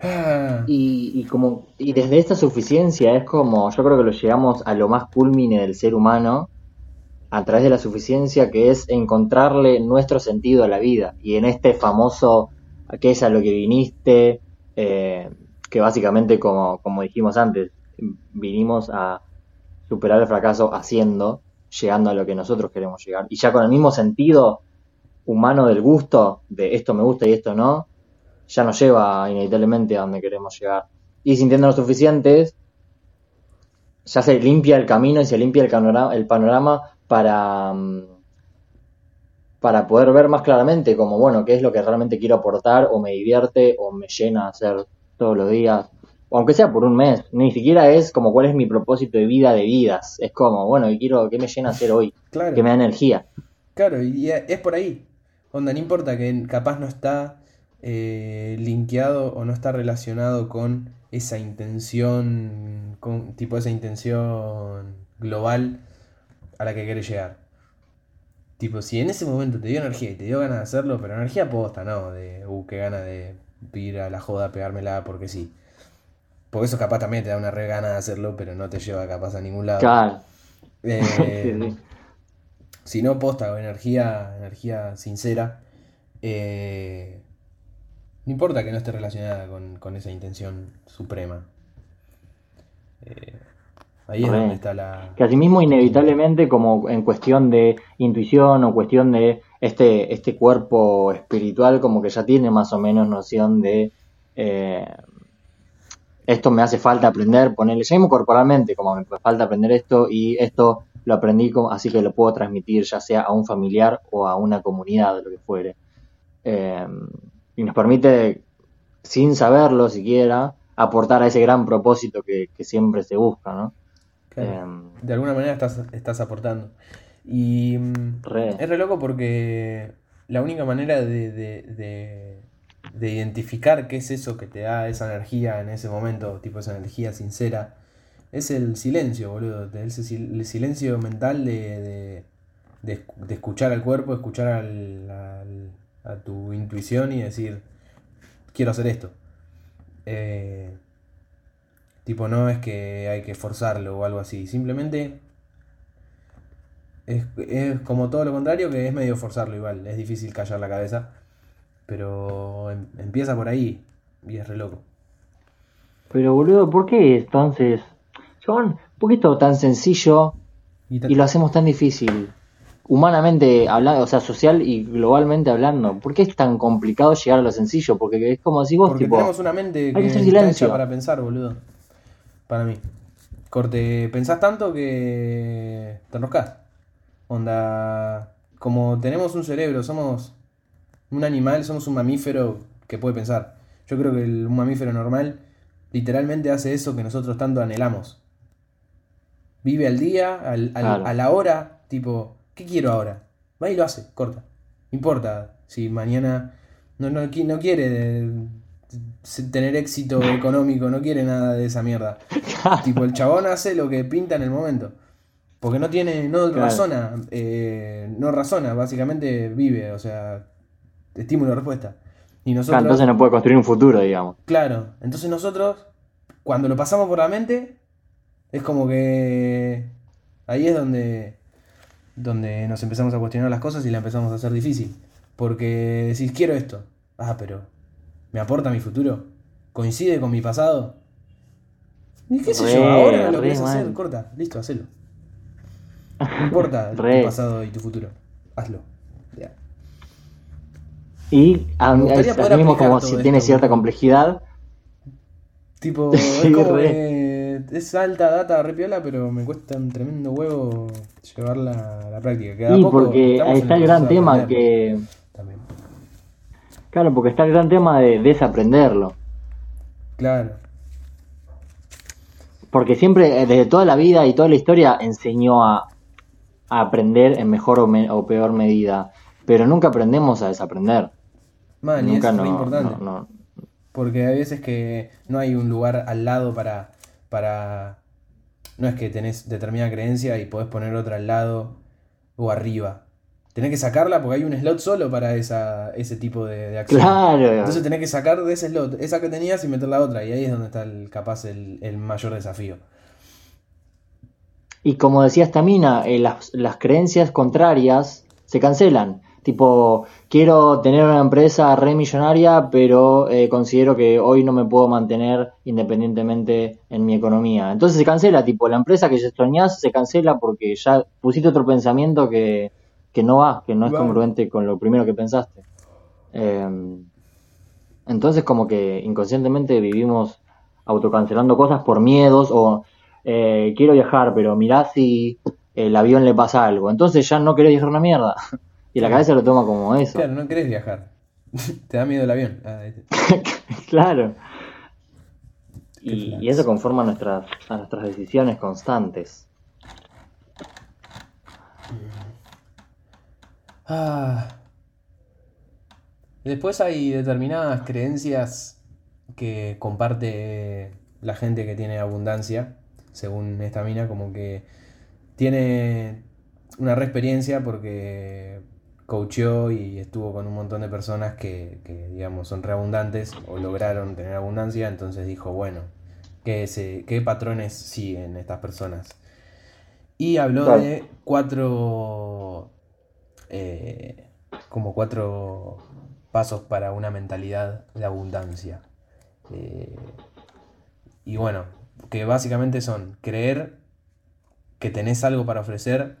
Ah, Y, como y desde esta suficiencia es como yo creo que lo llegamos a lo más culmine del ser humano a través de la suficiencia que es encontrarle nuestro sentido a la vida. Y en este famoso a qué es a lo que viniste eh, que básicamente como, como dijimos antes vinimos a superar el fracaso haciendo llegando a lo que nosotros queremos llegar. Y ya con el mismo sentido humano del gusto de esto me gusta y esto no ya nos lleva inevitablemente a donde queremos llegar. Y sintiéndonos suficientes, ya se limpia el camino y se limpia el panorama, el panorama para, mm, para poder ver más claramente como, bueno, qué es lo que realmente quiero aportar o me divierte o me llena hacer todos los días. O aunque sea por un mes, ni siquiera es como cuál es mi propósito de vida de vidas. Es como, bueno, ¿qué quiero, qué me llena hacer hoy? claro. ¿Qué me da energía? Claro, y es por ahí. Onda, no importa que capaz no está eh, linkeado o no está relacionado con esa intención, con tipo esa intención global a la que querés llegar. Tipo, si en ese momento te dio energía y te dio ganas de hacerlo, pero energía posta, ¿no? De, uh, qué gana de ir a la joda, pegármela porque sí. Porque eso capaz también te da una re gana de hacerlo, pero no te lleva capaz a ningún lado. Claro. Eh. [LAUGHS] Si no, posta, energía, energía sincera. Eh, no importa que no esté relacionada con, esa intención suprema. Eh, ahí es donde está la... Que asimismo inevitablemente como en cuestión de intuición o cuestión de este, este cuerpo espiritual como que ya tiene más o menos noción de... Eh, esto me hace falta aprender, ponerle, ya mismo corporalmente, como me falta aprender esto y esto lo aprendí, así que lo puedo transmitir ya sea a un familiar o a una comunidad, lo que fuere. Eh, y nos permite, sin saberlo siquiera, aportar a ese gran propósito que, siempre se busca, ¿no? Eh, de alguna manera estás, estás aportando. Y mm, es re loco porque la única manera de de identificar qué es eso que te da esa energía en ese momento, tipo esa energía sincera, es el silencio, boludo. El silencio mental de, de, escuchar al cuerpo, escuchar al, a tu intuición y decir, quiero hacer esto. Eh, tipo, no es que hay que forzarlo o algo así, simplemente es, es como todo lo contrario, que es medio forzarlo igual, es difícil callar la cabeza. Pero em, empieza por ahí y es re loco. Pero boludo, ¿por qué entonces? John, ¿por qué esto tan sencillo y, lo hacemos tan difícil? Humanamente hablando, o sea, social y globalmente hablando, ¿por qué es tan complicado llegar a lo sencillo? Porque es como si vos, Porque tenemos una mente que, está hecha para pensar, boludo. Para mí. Corte, pensás tanto que te enroscás. Onda, como tenemos un cerebro, somos un animal, somos un mamífero que puede pensar. Yo creo que un mamífero normal literalmente hace eso que nosotros tanto anhelamos. Vive al día, al, a la hora, tipo, ¿qué quiero ahora? Va y lo hace, corta. No importa si mañana no, no, no quiere eh, tener éxito económico, no quiere nada de esa mierda. [LAUGHS] tipo, el chabón hace lo que pinta en el momento. Porque no tiene, no razona, eh, no razona, básicamente vive, o sea, estímulo-respuesta. Y nosotros, entonces no puede construir un futuro, digamos. Claro, entonces nosotros, cuando lo pasamos por la mente, es como que ahí es donde, donde nos empezamos a cuestionar las cosas y la empezamos a hacer difícil. Porque decís, quiero esto. Ah, pero ¿me aporta mi futuro? ¿Coincide con mi pasado? ¿Y qué sé yo? Ahora lo querés hacer, corta, listo, hacelo. [LAUGHS] No importa tu pasado y tu futuro. Hazlo. Y a, mismo como si tiene cierta complejidad. Tipo, [LAUGHS] es, como es alta data repiola, pero me cuesta un tremendo huevo llevarla a la práctica. Sí, porque ahí está el gran tema que... Claro, porque está el gran tema de desaprenderlo. Claro. Porque siempre, eh, desde toda la vida y toda la historia, enseñó a, aprender en mejor o peor medida. Pero nunca aprendemos a desaprender. Man, y eso es muy importante. Porque hay veces que no hay un lugar al lado para, para. No es que tenés determinada creencia y podés poner otra al lado o arriba. Tenés que sacarla porque hay un slot solo para esa, ese tipo de, acción. Claro. Entonces tenés que sacar de ese slot esa que tenías y meter la otra. Y ahí es donde está el, capaz el, mayor desafío. Y como decía esta mina, eh, las, las creencias contrarias se cancelan. Tipo, quiero tener una empresa re millonaria, pero eh, considero que hoy no me puedo mantener independientemente en mi economía. Entonces se cancela, tipo, la empresa que ya extrañas se cancela porque ya pusiste otro pensamiento que, no va, que no es congruente con lo primero que pensaste. Em, entonces como que inconscientemente vivimos autocancelando cosas por miedos o eh, quiero viajar, pero mirá si el avión le pasa algo. Entonces ya no querés viajar una mierda. [LAUGHS] Y la cabeza lo toma como eso. Claro, no querés viajar. [LAUGHS] Te da miedo el avión. Ah, [LAUGHS] claro. Y, eso conforma nuestras, a nuestras decisiones constantes. Ah. Después hay determinadas creencias que comparte la gente que tiene abundancia, según esta mina, como que tiene una re experiencia porque coacheó y estuvo con un montón de personas que, digamos, son reabundantes o lograron tener abundancia, entonces dijo, bueno, ¿qué, se, qué patrones siguen estas personas? Y habló de cuatro eh, como cuatro pasos para una mentalidad de abundancia. Eh, y bueno, que básicamente son creer que tenés algo para ofrecer,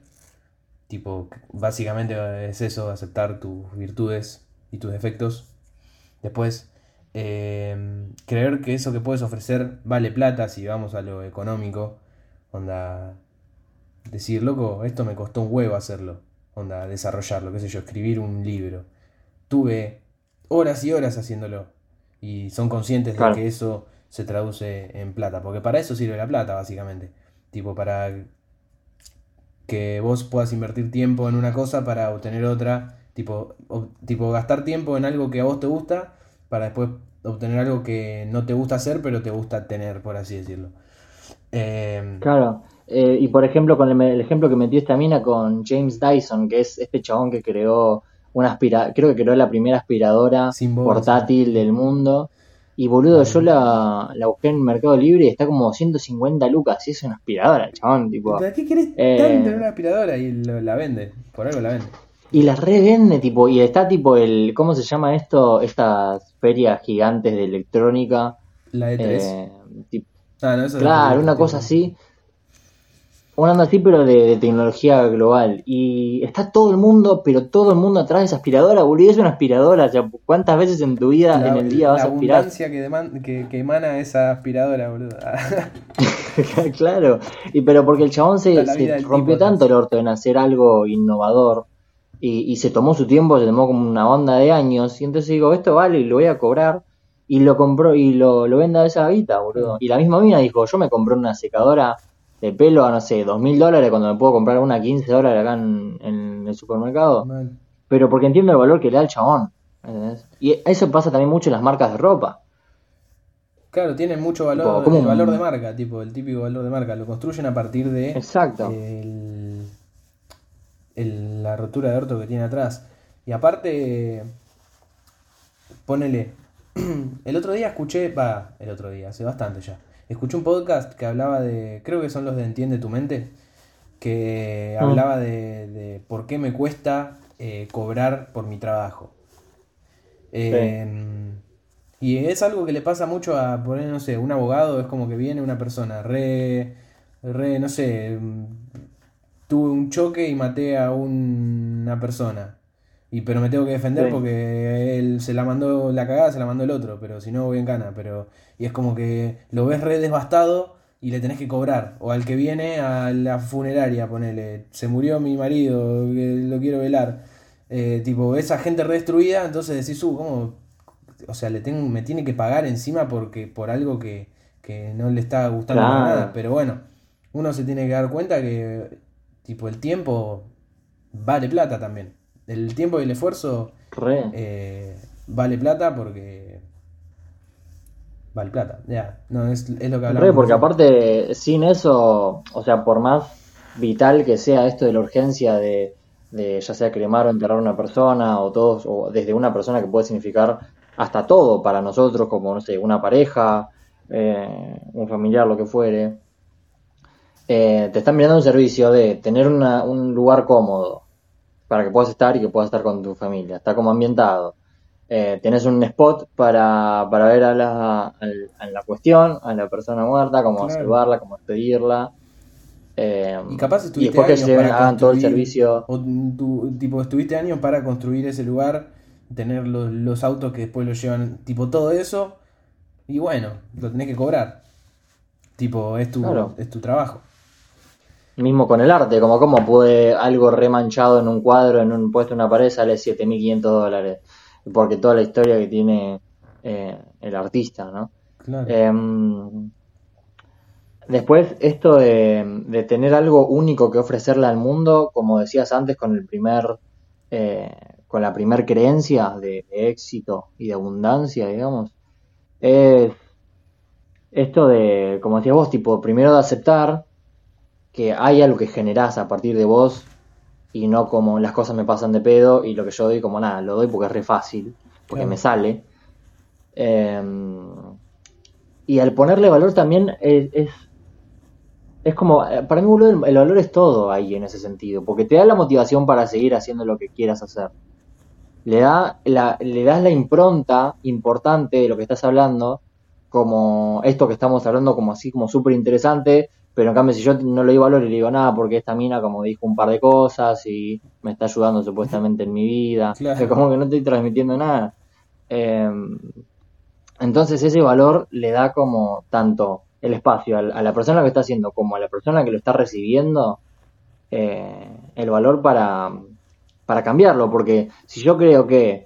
tipo, básicamente es eso, aceptar tus virtudes y tus defectos. Después, em, creer que eso que puedes ofrecer vale plata si vamos a lo económico. Onda, decir, loco, esto me costó un huevo hacerlo. Onda, desarrollarlo, qué sé yo, escribir un libro. Tuve horas y horas haciéndolo. Y son conscientes de que eso se traduce en plata. Porque para eso sirve la plata, básicamente. Tipo, para que vos puedas invertir tiempo en una cosa para obtener otra. Tipo, tipo, gastar tiempo en algo que a vos te gusta para después obtener algo que no te gusta hacer, pero te gusta tener, por así decirlo. Em, claro. Eh, y por ejemplo, con el, ejemplo que metió esta mina con James Dyson, que es este chabón que creó una aspiradora, creo que creó la primera aspiradora portátil del mundo. Y boludo, yo la, la, busqué en Mercado Libre y está como 150 lucas. Y es una aspiradora, chabón. Tipo, ¿Para qué querés eh, una aspiradora? Y la vende. Por algo la vende. Y la revende, tipo. Y está tipo el. ¿Cómo se llama esto? Estas ferias gigantes de electrónica. La E3. Eh, ah, no, eso claro, una cosa así un anda así, pero de, tecnología global. Y está todo el mundo, pero todo el mundo atrás de esa aspiradora, boludo. Es una aspiradora. ¿Cuántas veces en tu vida, en el día, vas a aspirar? La abundancia que, que, emana esa aspiradora, boludo. [LAUGHS] claro. Y pero porque el chabón se, rompió tanto el orto en hacer algo innovador. Y, y, se tomó su tiempo, se tomó como una onda de años. Y entonces digo, esto vale y lo voy a cobrar. Y lo compró y lo, lo venda a esa guita, boludo. Y la misma mina dijo, yo me compré una secadora de pelo a, no sé, dos mil dólares cuando me puedo comprar una 15 dólares acá en, el supermercado. Pero porque entiendo el valor que le da el chabón. Y eso pasa también mucho en las marcas de ropa. Claro, tienen mucho valor, el valor de marca, tipo, el típico valor de marca. Lo construyen a partir de Exacto. la rotura de orto que tiene atrás. Y aparte, ponele. [CLEARS THROAT] El otro día escuché, va, el otro día, hace bastante ya Escuché un podcast que hablaba de, creo que son los de Entiende tu mente, que ah. hablaba de, por qué me cuesta eh, cobrar por mi trabajo. Em, y es algo que le pasa mucho a, poner, no sé, un abogado, es como que viene una persona re, re, no sé, tuve un choque y maté a una persona. Y pero me tengo que defender porque él se la mandó la cagada, se la mandó el otro, pero si no voy en gana, pero y es como que lo ves re devastado y le tenés que cobrar o al que viene a la funeraria, ponele, se murió mi marido, lo quiero velar. Eh, tipo, esa gente re destruida, entonces decís, uh, ¿cómo? O sea, le tengo, me tiene que pagar encima porque por algo que, que no le está gustando nada. Pero bueno, uno se tiene que dar cuenta que tipo el tiempo vale plata también el tiempo y el esfuerzo eh, vale plata porque vale plata, ya, no es, lo que hablamos. porque aparte, sin eso, o sea, por más vital que sea esto de la urgencia de, de ya sea cremar o enterrar a una persona, o todos, o desde una persona que puede significar hasta todo para nosotros, como, no sé, una pareja, eh, un familiar, lo que fuere. Eh, te están mirando un servicio de tener un lugar cómodo, para que puedas estar y que puedas estar con tu familia. Está como ambientado. Eh, tenés un spot para, para ver a la, a la cuestión, a la persona muerta, cómo salvarla, cómo despedirla. Eh, y capaz estuviste años para todo el servicio. O tipo, estuviste años para construir ese lugar, tener los, los autos que después lo llevan, tipo todo eso. Y bueno, lo tenés que cobrar. Tipo, es tu, es tu trabajo mismo con el arte, como cómo puede algo remanchado en un cuadro, en un puesto en una pared, sale 7.500 dólares, porque toda la historia que tiene eh, el artista, ¿no? Em, después, esto de, tener algo único que ofrecerle al mundo, como decías antes, con el primer, eh, con la primer creencia de, de, éxito y de abundancia, digamos, es esto de, como decías vos, tipo, primero de aceptar que hay algo que generás a partir de vos y no como las cosas me pasan de pedo y lo que yo doy como nada, lo doy porque es re fácil, porque me sale. Em, y al ponerle valor también es, es como, eh, para mí el, valor es todo ahí en ese sentido, porque te da la motivación para seguir haciendo lo que quieras hacer. Le, da la, le das la impronta importante de lo que estás hablando, como esto que estamos hablando como así, como súper interesante, pero en cambio si yo no le doy valor y le digo nada, porque esta mina como dijo un par de cosas y me está ayudando supuestamente en mi vida, [LAUGHS] es como que no estoy transmitiendo nada. Em, entonces ese valor le da como tanto el espacio a, la persona que está haciendo como a la persona que lo está recibiendo eh, el valor para, para cambiarlo. Porque si yo creo que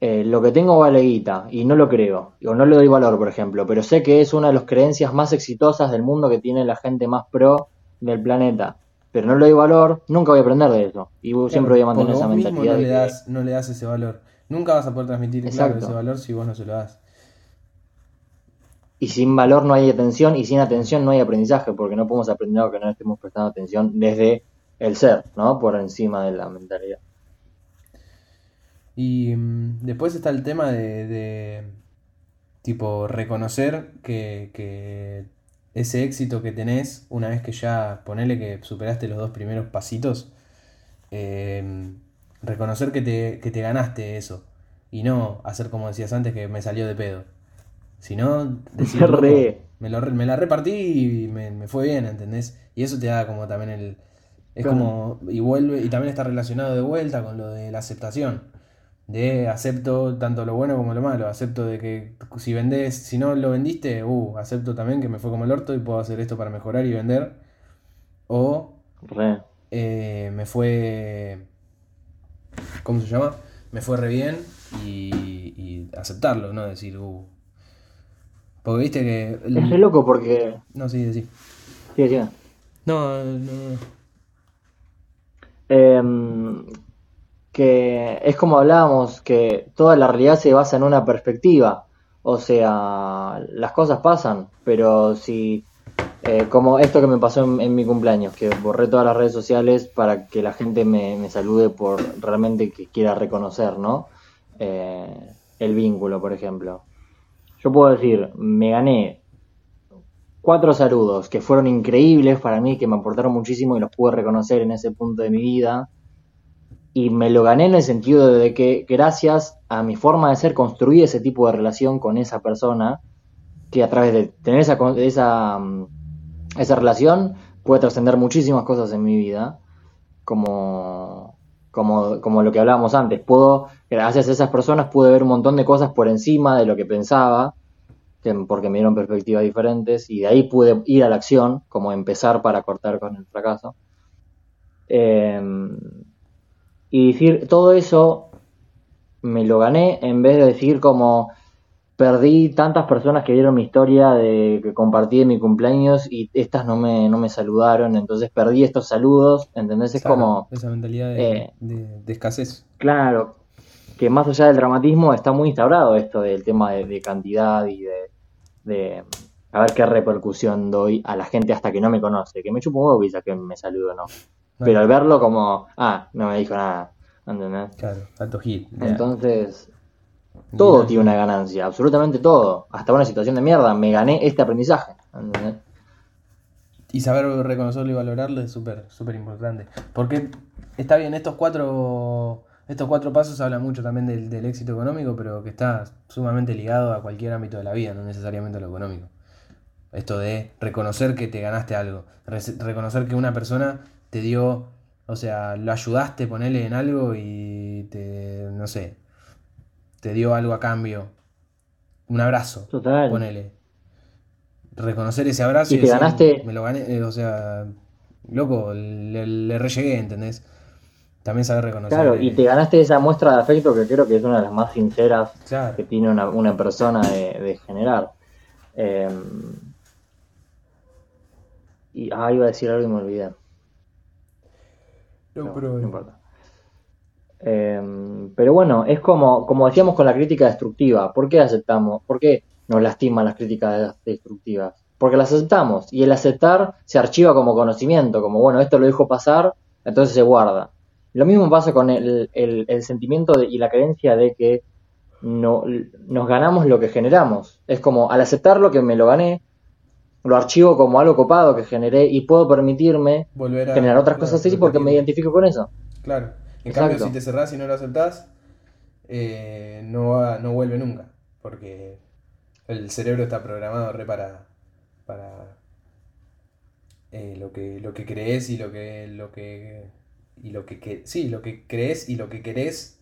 eh, lo que tengo vale guita y no lo creo, o no le doy valor, por ejemplo, pero sé que es una de las creencias más exitosas del mundo que tiene la gente más pro del planeta, pero no le doy valor, nunca voy a aprender de eso. Y siempre voy a mantener esa mentalidad. No, le das, no le das ese valor. Nunca vas a poder transmitir ese valor si vos no se lo das. Y sin valor no hay atención y sin atención no hay aprendizaje, porque no podemos aprender algo que no estemos prestando atención desde el ser, ¿no? Por encima de la mentalidad. Y mm, después está el tema de, tipo, reconocer que, ese éxito que tenés, una vez que ya ponele que superaste los dos primeros pasitos, eh, reconocer que te, que te ganaste eso. Y no hacer como decías antes que me salió de pedo. Sino [LAUGHS] decir, me, lo, me la repartí y me, fue bien, ¿entendés? Y eso te da como también el... Es como... Y vuelve... Y también está relacionado de vuelta con lo de la aceptación. De acepto tanto lo bueno como lo malo. Acepto de que si vendés, si no lo vendiste, uh, acepto también que me fue como el orto y puedo hacer esto para mejorar y vender. O eh, me fue... ¿Cómo se llama? Me fue re bien y, y aceptarlo, ¿no? Decir, uh, porque viste que. Es re loco porque. No, sí, sí. Sí, sí. No, no. Em, que es como hablábamos, que toda la realidad se basa en una perspectiva. O sea, las cosas pasan, pero si. Eh, como esto que me pasó en, mi cumpleaños, que borré todas las redes sociales para que la gente me, salude por realmente que quiera reconocer, ¿no? Eh, el vínculo, por ejemplo yo puedo decir, me gané cuatro saludos que fueron increíbles para mí, que me aportaron muchísimo y los pude reconocer en ese punto de mi vida. Y me lo gané en el sentido de que gracias a mi forma de ser construí ese tipo de relación con esa persona, que a través de tener esa, esa, mm, esa relación puede trascender muchísimas cosas en mi vida, como, como, como lo que hablábamos antes. Puedo gracias a esas personas pude ver un montón de cosas por encima de lo que pensaba, porque me dieron perspectivas diferentes y de ahí pude ir a la acción, como empezar para cortar con el fracaso. Em, y decir, todo eso me lo gané en vez de decir como perdí tantas personas que vieron mi historia de que compartí en mi cumpleaños y estas no me, no me saludaron, entonces perdí estos saludos, ¿entendés? Es como... Esa mentalidad de, eh, escasez. Claro, que más allá del dramatismo está muy instaurado esto del tema de, cantidad y de, a ver qué repercusión doy a la gente hasta que no me conoce, que me chupo un huevo quizás que me saludo o no. Pero al verlo como, ah, no me dijo nada, ¿entendés? Claro, alto hit. Entonces, todo tiene una ganancia, absolutamente todo. Hasta una situación de mierda, me gané este aprendizaje. ¿entendés? Y saber reconocerlo y valorarlo es súper, súper importante. Porque está bien, estos cuatro estos cuatro pasos hablan mucho también del, éxito económico, pero que está sumamente ligado a cualquier ámbito de la vida, no necesariamente a lo económico. Esto de reconocer que te ganaste algo, reconocer que una persona te dio, o sea, lo ayudaste, ponerle en algo y te, no sé, te dio algo a cambio. Un abrazo, Total. ponele. Reconocer ese abrazo y, te ganaste. Me lo gané, eh, o sea, loco, le, le rellegué, ¿entendés? También saber reconocer. Claro, y te ganaste esa muestra de afecto que creo que es una de las más sinceras que tiene una, persona de, generar. Em, y, ah, iba a decir algo y me olvidé. No, pero... no importa. Em, pero bueno, es como, como decíamos con la crítica destructiva. ¿Por qué aceptamos? ¿Por qué nos lastiman las críticas destructivas? Porque las aceptamos. Y el aceptar se archiva como conocimiento, como bueno, esto lo dejo pasar, entonces se guarda. Lo mismo pasa con el, el, sentimiento y la creencia de que no, nos ganamos lo que generamos. Es como al aceptar lo que me lo gané, lo archivo como algo copado que generé y puedo permitirme generar otras cosas así porque me identifico con eso. Claro. En cambio, si te cerrás y no lo aceptás, eh, no, no vuelve nunca. Porque el cerebro está programado re para, para eh, lo, que, lo que crees y lo que, lo que, y lo que, sí, lo que crees y lo que querés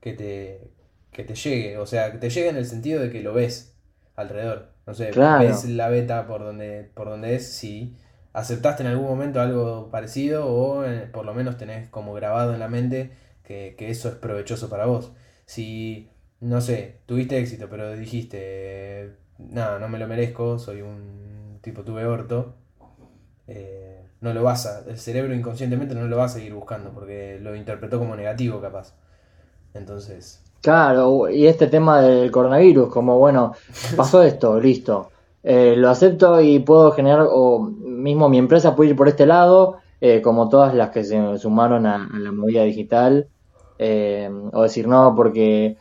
que te, que te llegue. O sea, que te llegue en el sentido de que lo ves alrededor. No sé, ves la beta por donde, por donde es, si aceptaste en algún momento algo parecido o eh, por lo menos tenés como grabado en la mente que, eso es provechoso para vos. Si, no sé, tuviste éxito, pero dijiste, nada, no me lo merezco, soy un tipo tuve orto, eh, no lo vas a, el cerebro inconscientemente no lo va a seguir buscando porque lo interpretó como negativo capaz. Entonces, Claro, y este tema del coronavirus, como bueno, [LAUGHS] pasó esto, listo. Eh, lo acepto y puedo generar, o mismo mi empresa puede ir por este lado, eh, como todas las que se sumaron a, la movida digital, eh, o decir no, porque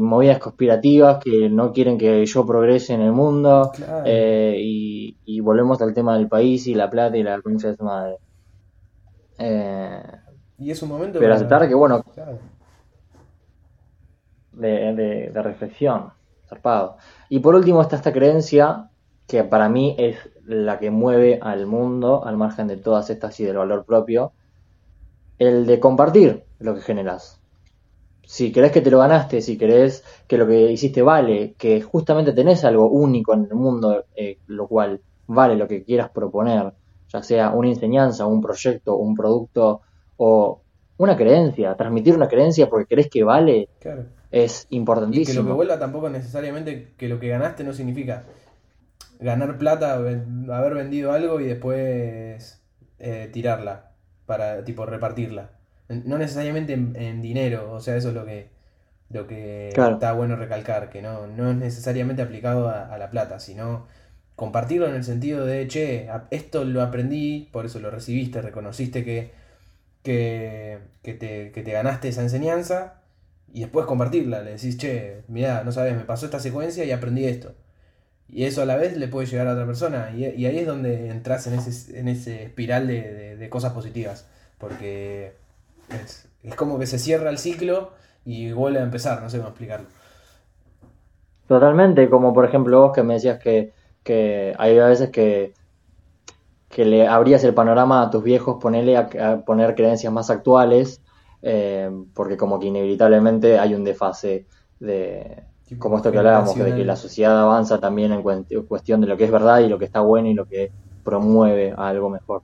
movidas conspirativas que no quieren que yo progrese en el mundo, y, volvemos al tema del país y la plata y la concha de su madre. y es un momento. Pero aceptar que, bueno de, reflexión, zarpado. Y por último está esta creencia que para mí es la que mueve al mundo, al margen de todas estas y del valor propio, el de compartir lo que generas. Si crees que te lo ganaste, si crees que lo que hiciste vale, que justamente tenés algo único en el mundo, eh, lo cual vale lo que quieras proponer, ya sea una enseñanza, un proyecto, un producto o una creencia, transmitir una creencia porque crees que vale, claro es importantísimo. Y que lo que vuelva tampoco necesariamente que lo que ganaste no significa ganar plata, haber vendido algo y después eh, tirarla, para tipo repartirla. No necesariamente en, dinero, o sea, eso es lo que, lo que está bueno recalcar, que no, no es necesariamente aplicado a, la plata, sino compartirlo en el sentido de, che, esto lo aprendí, por eso lo recibiste, reconociste que, que, que, te, que te ganaste esa enseñanza y después compartirla. Le decís, che, mira no sabes, me pasó esta secuencia y aprendí esto. Y eso a la vez le puede llegar a otra persona. Y, ahí es donde entras en ese, en ese espiral de, cosas positivas. Porque es, como que se cierra el ciclo y vuelve a empezar, no sé cómo explicarlo. Totalmente, como por ejemplo vos que me decías que, que hay veces que, que le abrías el panorama a tus viejos, ponerle a poner creencias más actuales eh, porque como que inevitablemente hay un desfase de, como esto que hablábamos, de que la sociedad avanza también en cuestión de lo que es verdad y lo que está bueno y lo que promueve a algo mejor.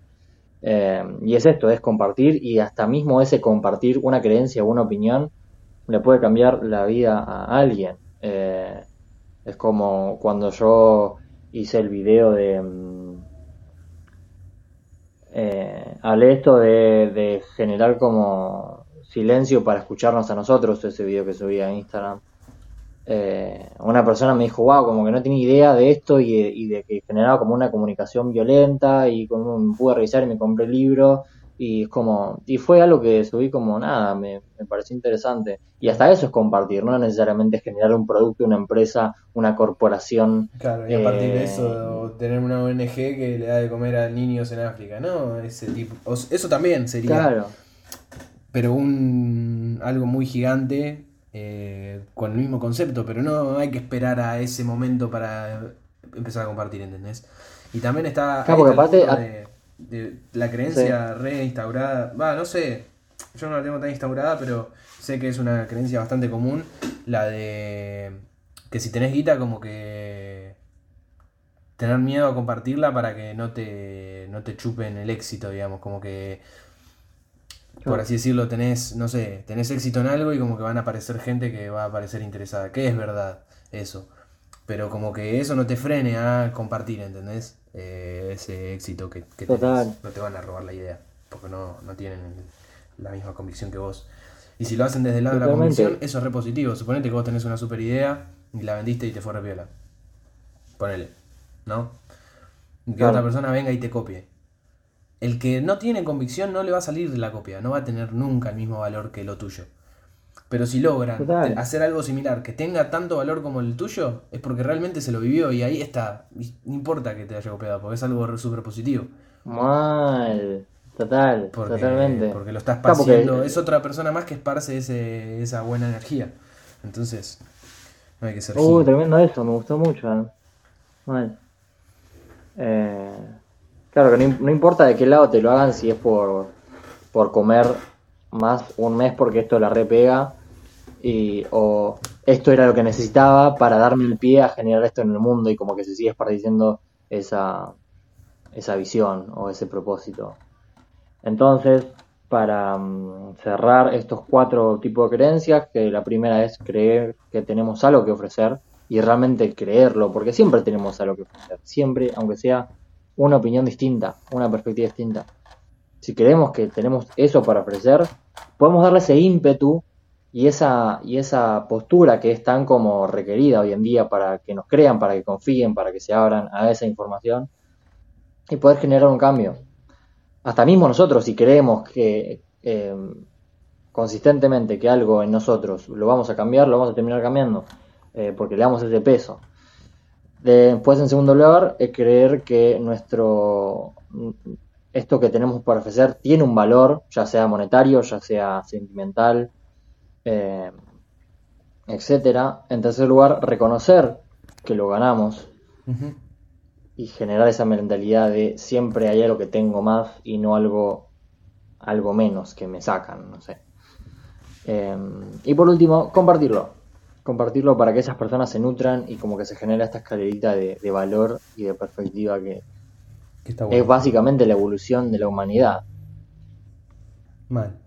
Eh, y es esto, es compartir y hasta mismo ese compartir una creencia o una opinión le puede cambiar la vida a alguien. Eh, es como cuando yo hice el video de... Mm, hablé esto de generar como silencio para escucharnos a nosotros, ese video que subí a Instagram. Eh, una persona me dijo, wow, como que no tenía idea de esto y de, que generaba como una comunicación violenta y como me pude revisar y me compré el libro y es como, y fue algo que subí como nada, me, pareció interesante. Y hasta eso es compartir, no necesariamente generar un producto, una empresa, una corporación. Claro, y a partir de eso, eh, tener una ONG que le da de comer a niños en África, ¿no? Ese tipo, eso también sería. Claro pero un algo muy gigante eh, con el mismo concepto, pero no hay que esperar a ese momento para empezar a compartir, ¿entendés? Y también está de, la creencia reinstaurada, va, no sé, yo no la tengo tan instaurada, pero sé que es una creencia bastante común, la de que si tenés guita como que tener miedo a compartirla para que no te, no te chupen el éxito, digamos, como que por así decirlo, tenés, no sé, tenés éxito en algo y como que van a aparecer gente que va a aparecer interesada, que es verdad eso. Pero como que eso no te frene a compartir, ¿entendés? Eh, ese éxito que, que tenés. No te van a robar la idea, porque no, tienen la misma convicción que vos. Y si lo hacen desde el lado de la convicción, eso es re positivo. Suponete que vos tenés una super idea y la vendiste y te fue re piola. Ponele, ¿no? Que otra persona venga y te copie el que no tiene convicción no le va a salir de la copia, no va a tener nunca el mismo valor que lo tuyo. Pero si logran hacer algo similar que tenga tanto valor como el tuyo, es porque realmente se lo vivió y ahí está. No importa que te haya copiado, porque es algo súper positivo. Mal. Total, totalmente. Porque lo estás pasando. Es otra persona más que esparce ese, esa buena energía. Entonces, no hay que ser. Uh, tremendo eso, me gustó mucho. ¿eh? Mal. Eh, claro que no, importa de qué lado te lo hagan, si es por, por comer más un mes porque esto la repega y, o esto era lo que necesitaba para darme el pie a generar esto en el mundo y como que se sigue esparciendo esa, esa visión o ese propósito. Entonces, para mm, cerrar estos cuatro tipos de creencias, que la primera es creer que tenemos algo que ofrecer y realmente creerlo, porque siempre tenemos algo que ofrecer, siempre, aunque sea una opinión distinta, una perspectiva distinta. Si creemos que tenemos eso para ofrecer, podemos darle ese ímpetu y esa, y esa postura que es tan como requerida hoy en día para que nos crean, para que confíen, para que se abran a esa información y poder generar un cambio. Hasta mismo nosotros, si creemos que eh, consistentemente que algo en nosotros lo vamos a cambiar, lo vamos a terminar cambiando, eh, porque le damos ese peso. Después, en segundo lugar, es creer que nuestro esto que tenemos para ofrecer tiene un valor, ya sea monetario, ya sea sentimental, eh, etcétera. En tercer lugar, reconocer que lo ganamos y generar esa mentalidad de siempre hay algo que tengo más y no algo, algo menos que me sacan, no sé. Em, y por último, compartirlo. Compartirlo para que esas personas se nutran y como que se genera esta escalerita de, valor y de perspectiva que, es básicamente la evolución de la humanidad. Mal.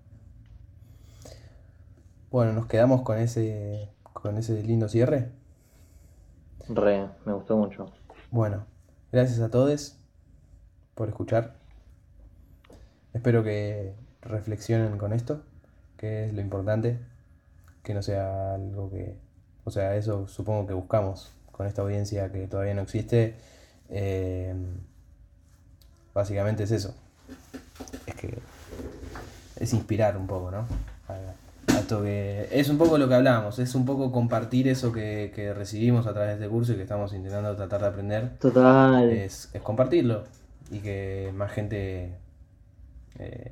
Bueno, nos quedamos con ese, con ese lindo cierre. Re, me gustó mucho. Bueno, Gracias a todos por escuchar. Espero que reflexionen con esto, que es lo importante, que no sea algo que... O sea, eso supongo que buscamos con esta audiencia que todavía no existe. Eh, básicamente es eso. Es que es inspirar un poco, ¿no? que es un poco lo que hablábamos, es un poco compartir eso que, recibimos a través de este curso y que estamos intentando tratar de aprender. Total. Es, compartirlo y que más gente eh,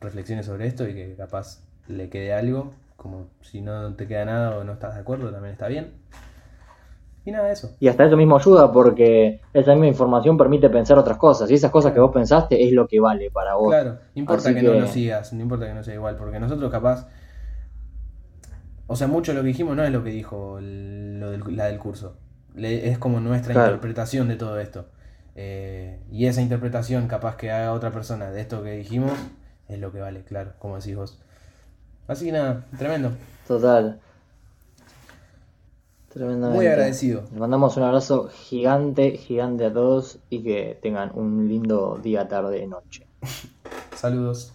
reflexione sobre esto y que capaz le quede algo, como si no te queda nada o no estás de acuerdo, también está bien. Y nada de eso. Y hasta eso mismo ayuda porque esa misma información permite pensar otras cosas. Y esas cosas que vos pensaste es lo que vale para vos. Claro, no importa que, no lo sigas, no importa que no sea igual, porque nosotros capaz... O sea, mucho de lo que dijimos no es lo que dijo lo del, la del curso. es como nuestra interpretación de todo esto. Eh, y esa interpretación capaz que haga otra persona de esto que dijimos es lo que vale, claro, como decís vos. Así que nada, tremendo. Total. Muy agradecido. Les mandamos un abrazo gigante, gigante a todos y que tengan un lindo día, tarde, noche. [LAUGHS] Saludos.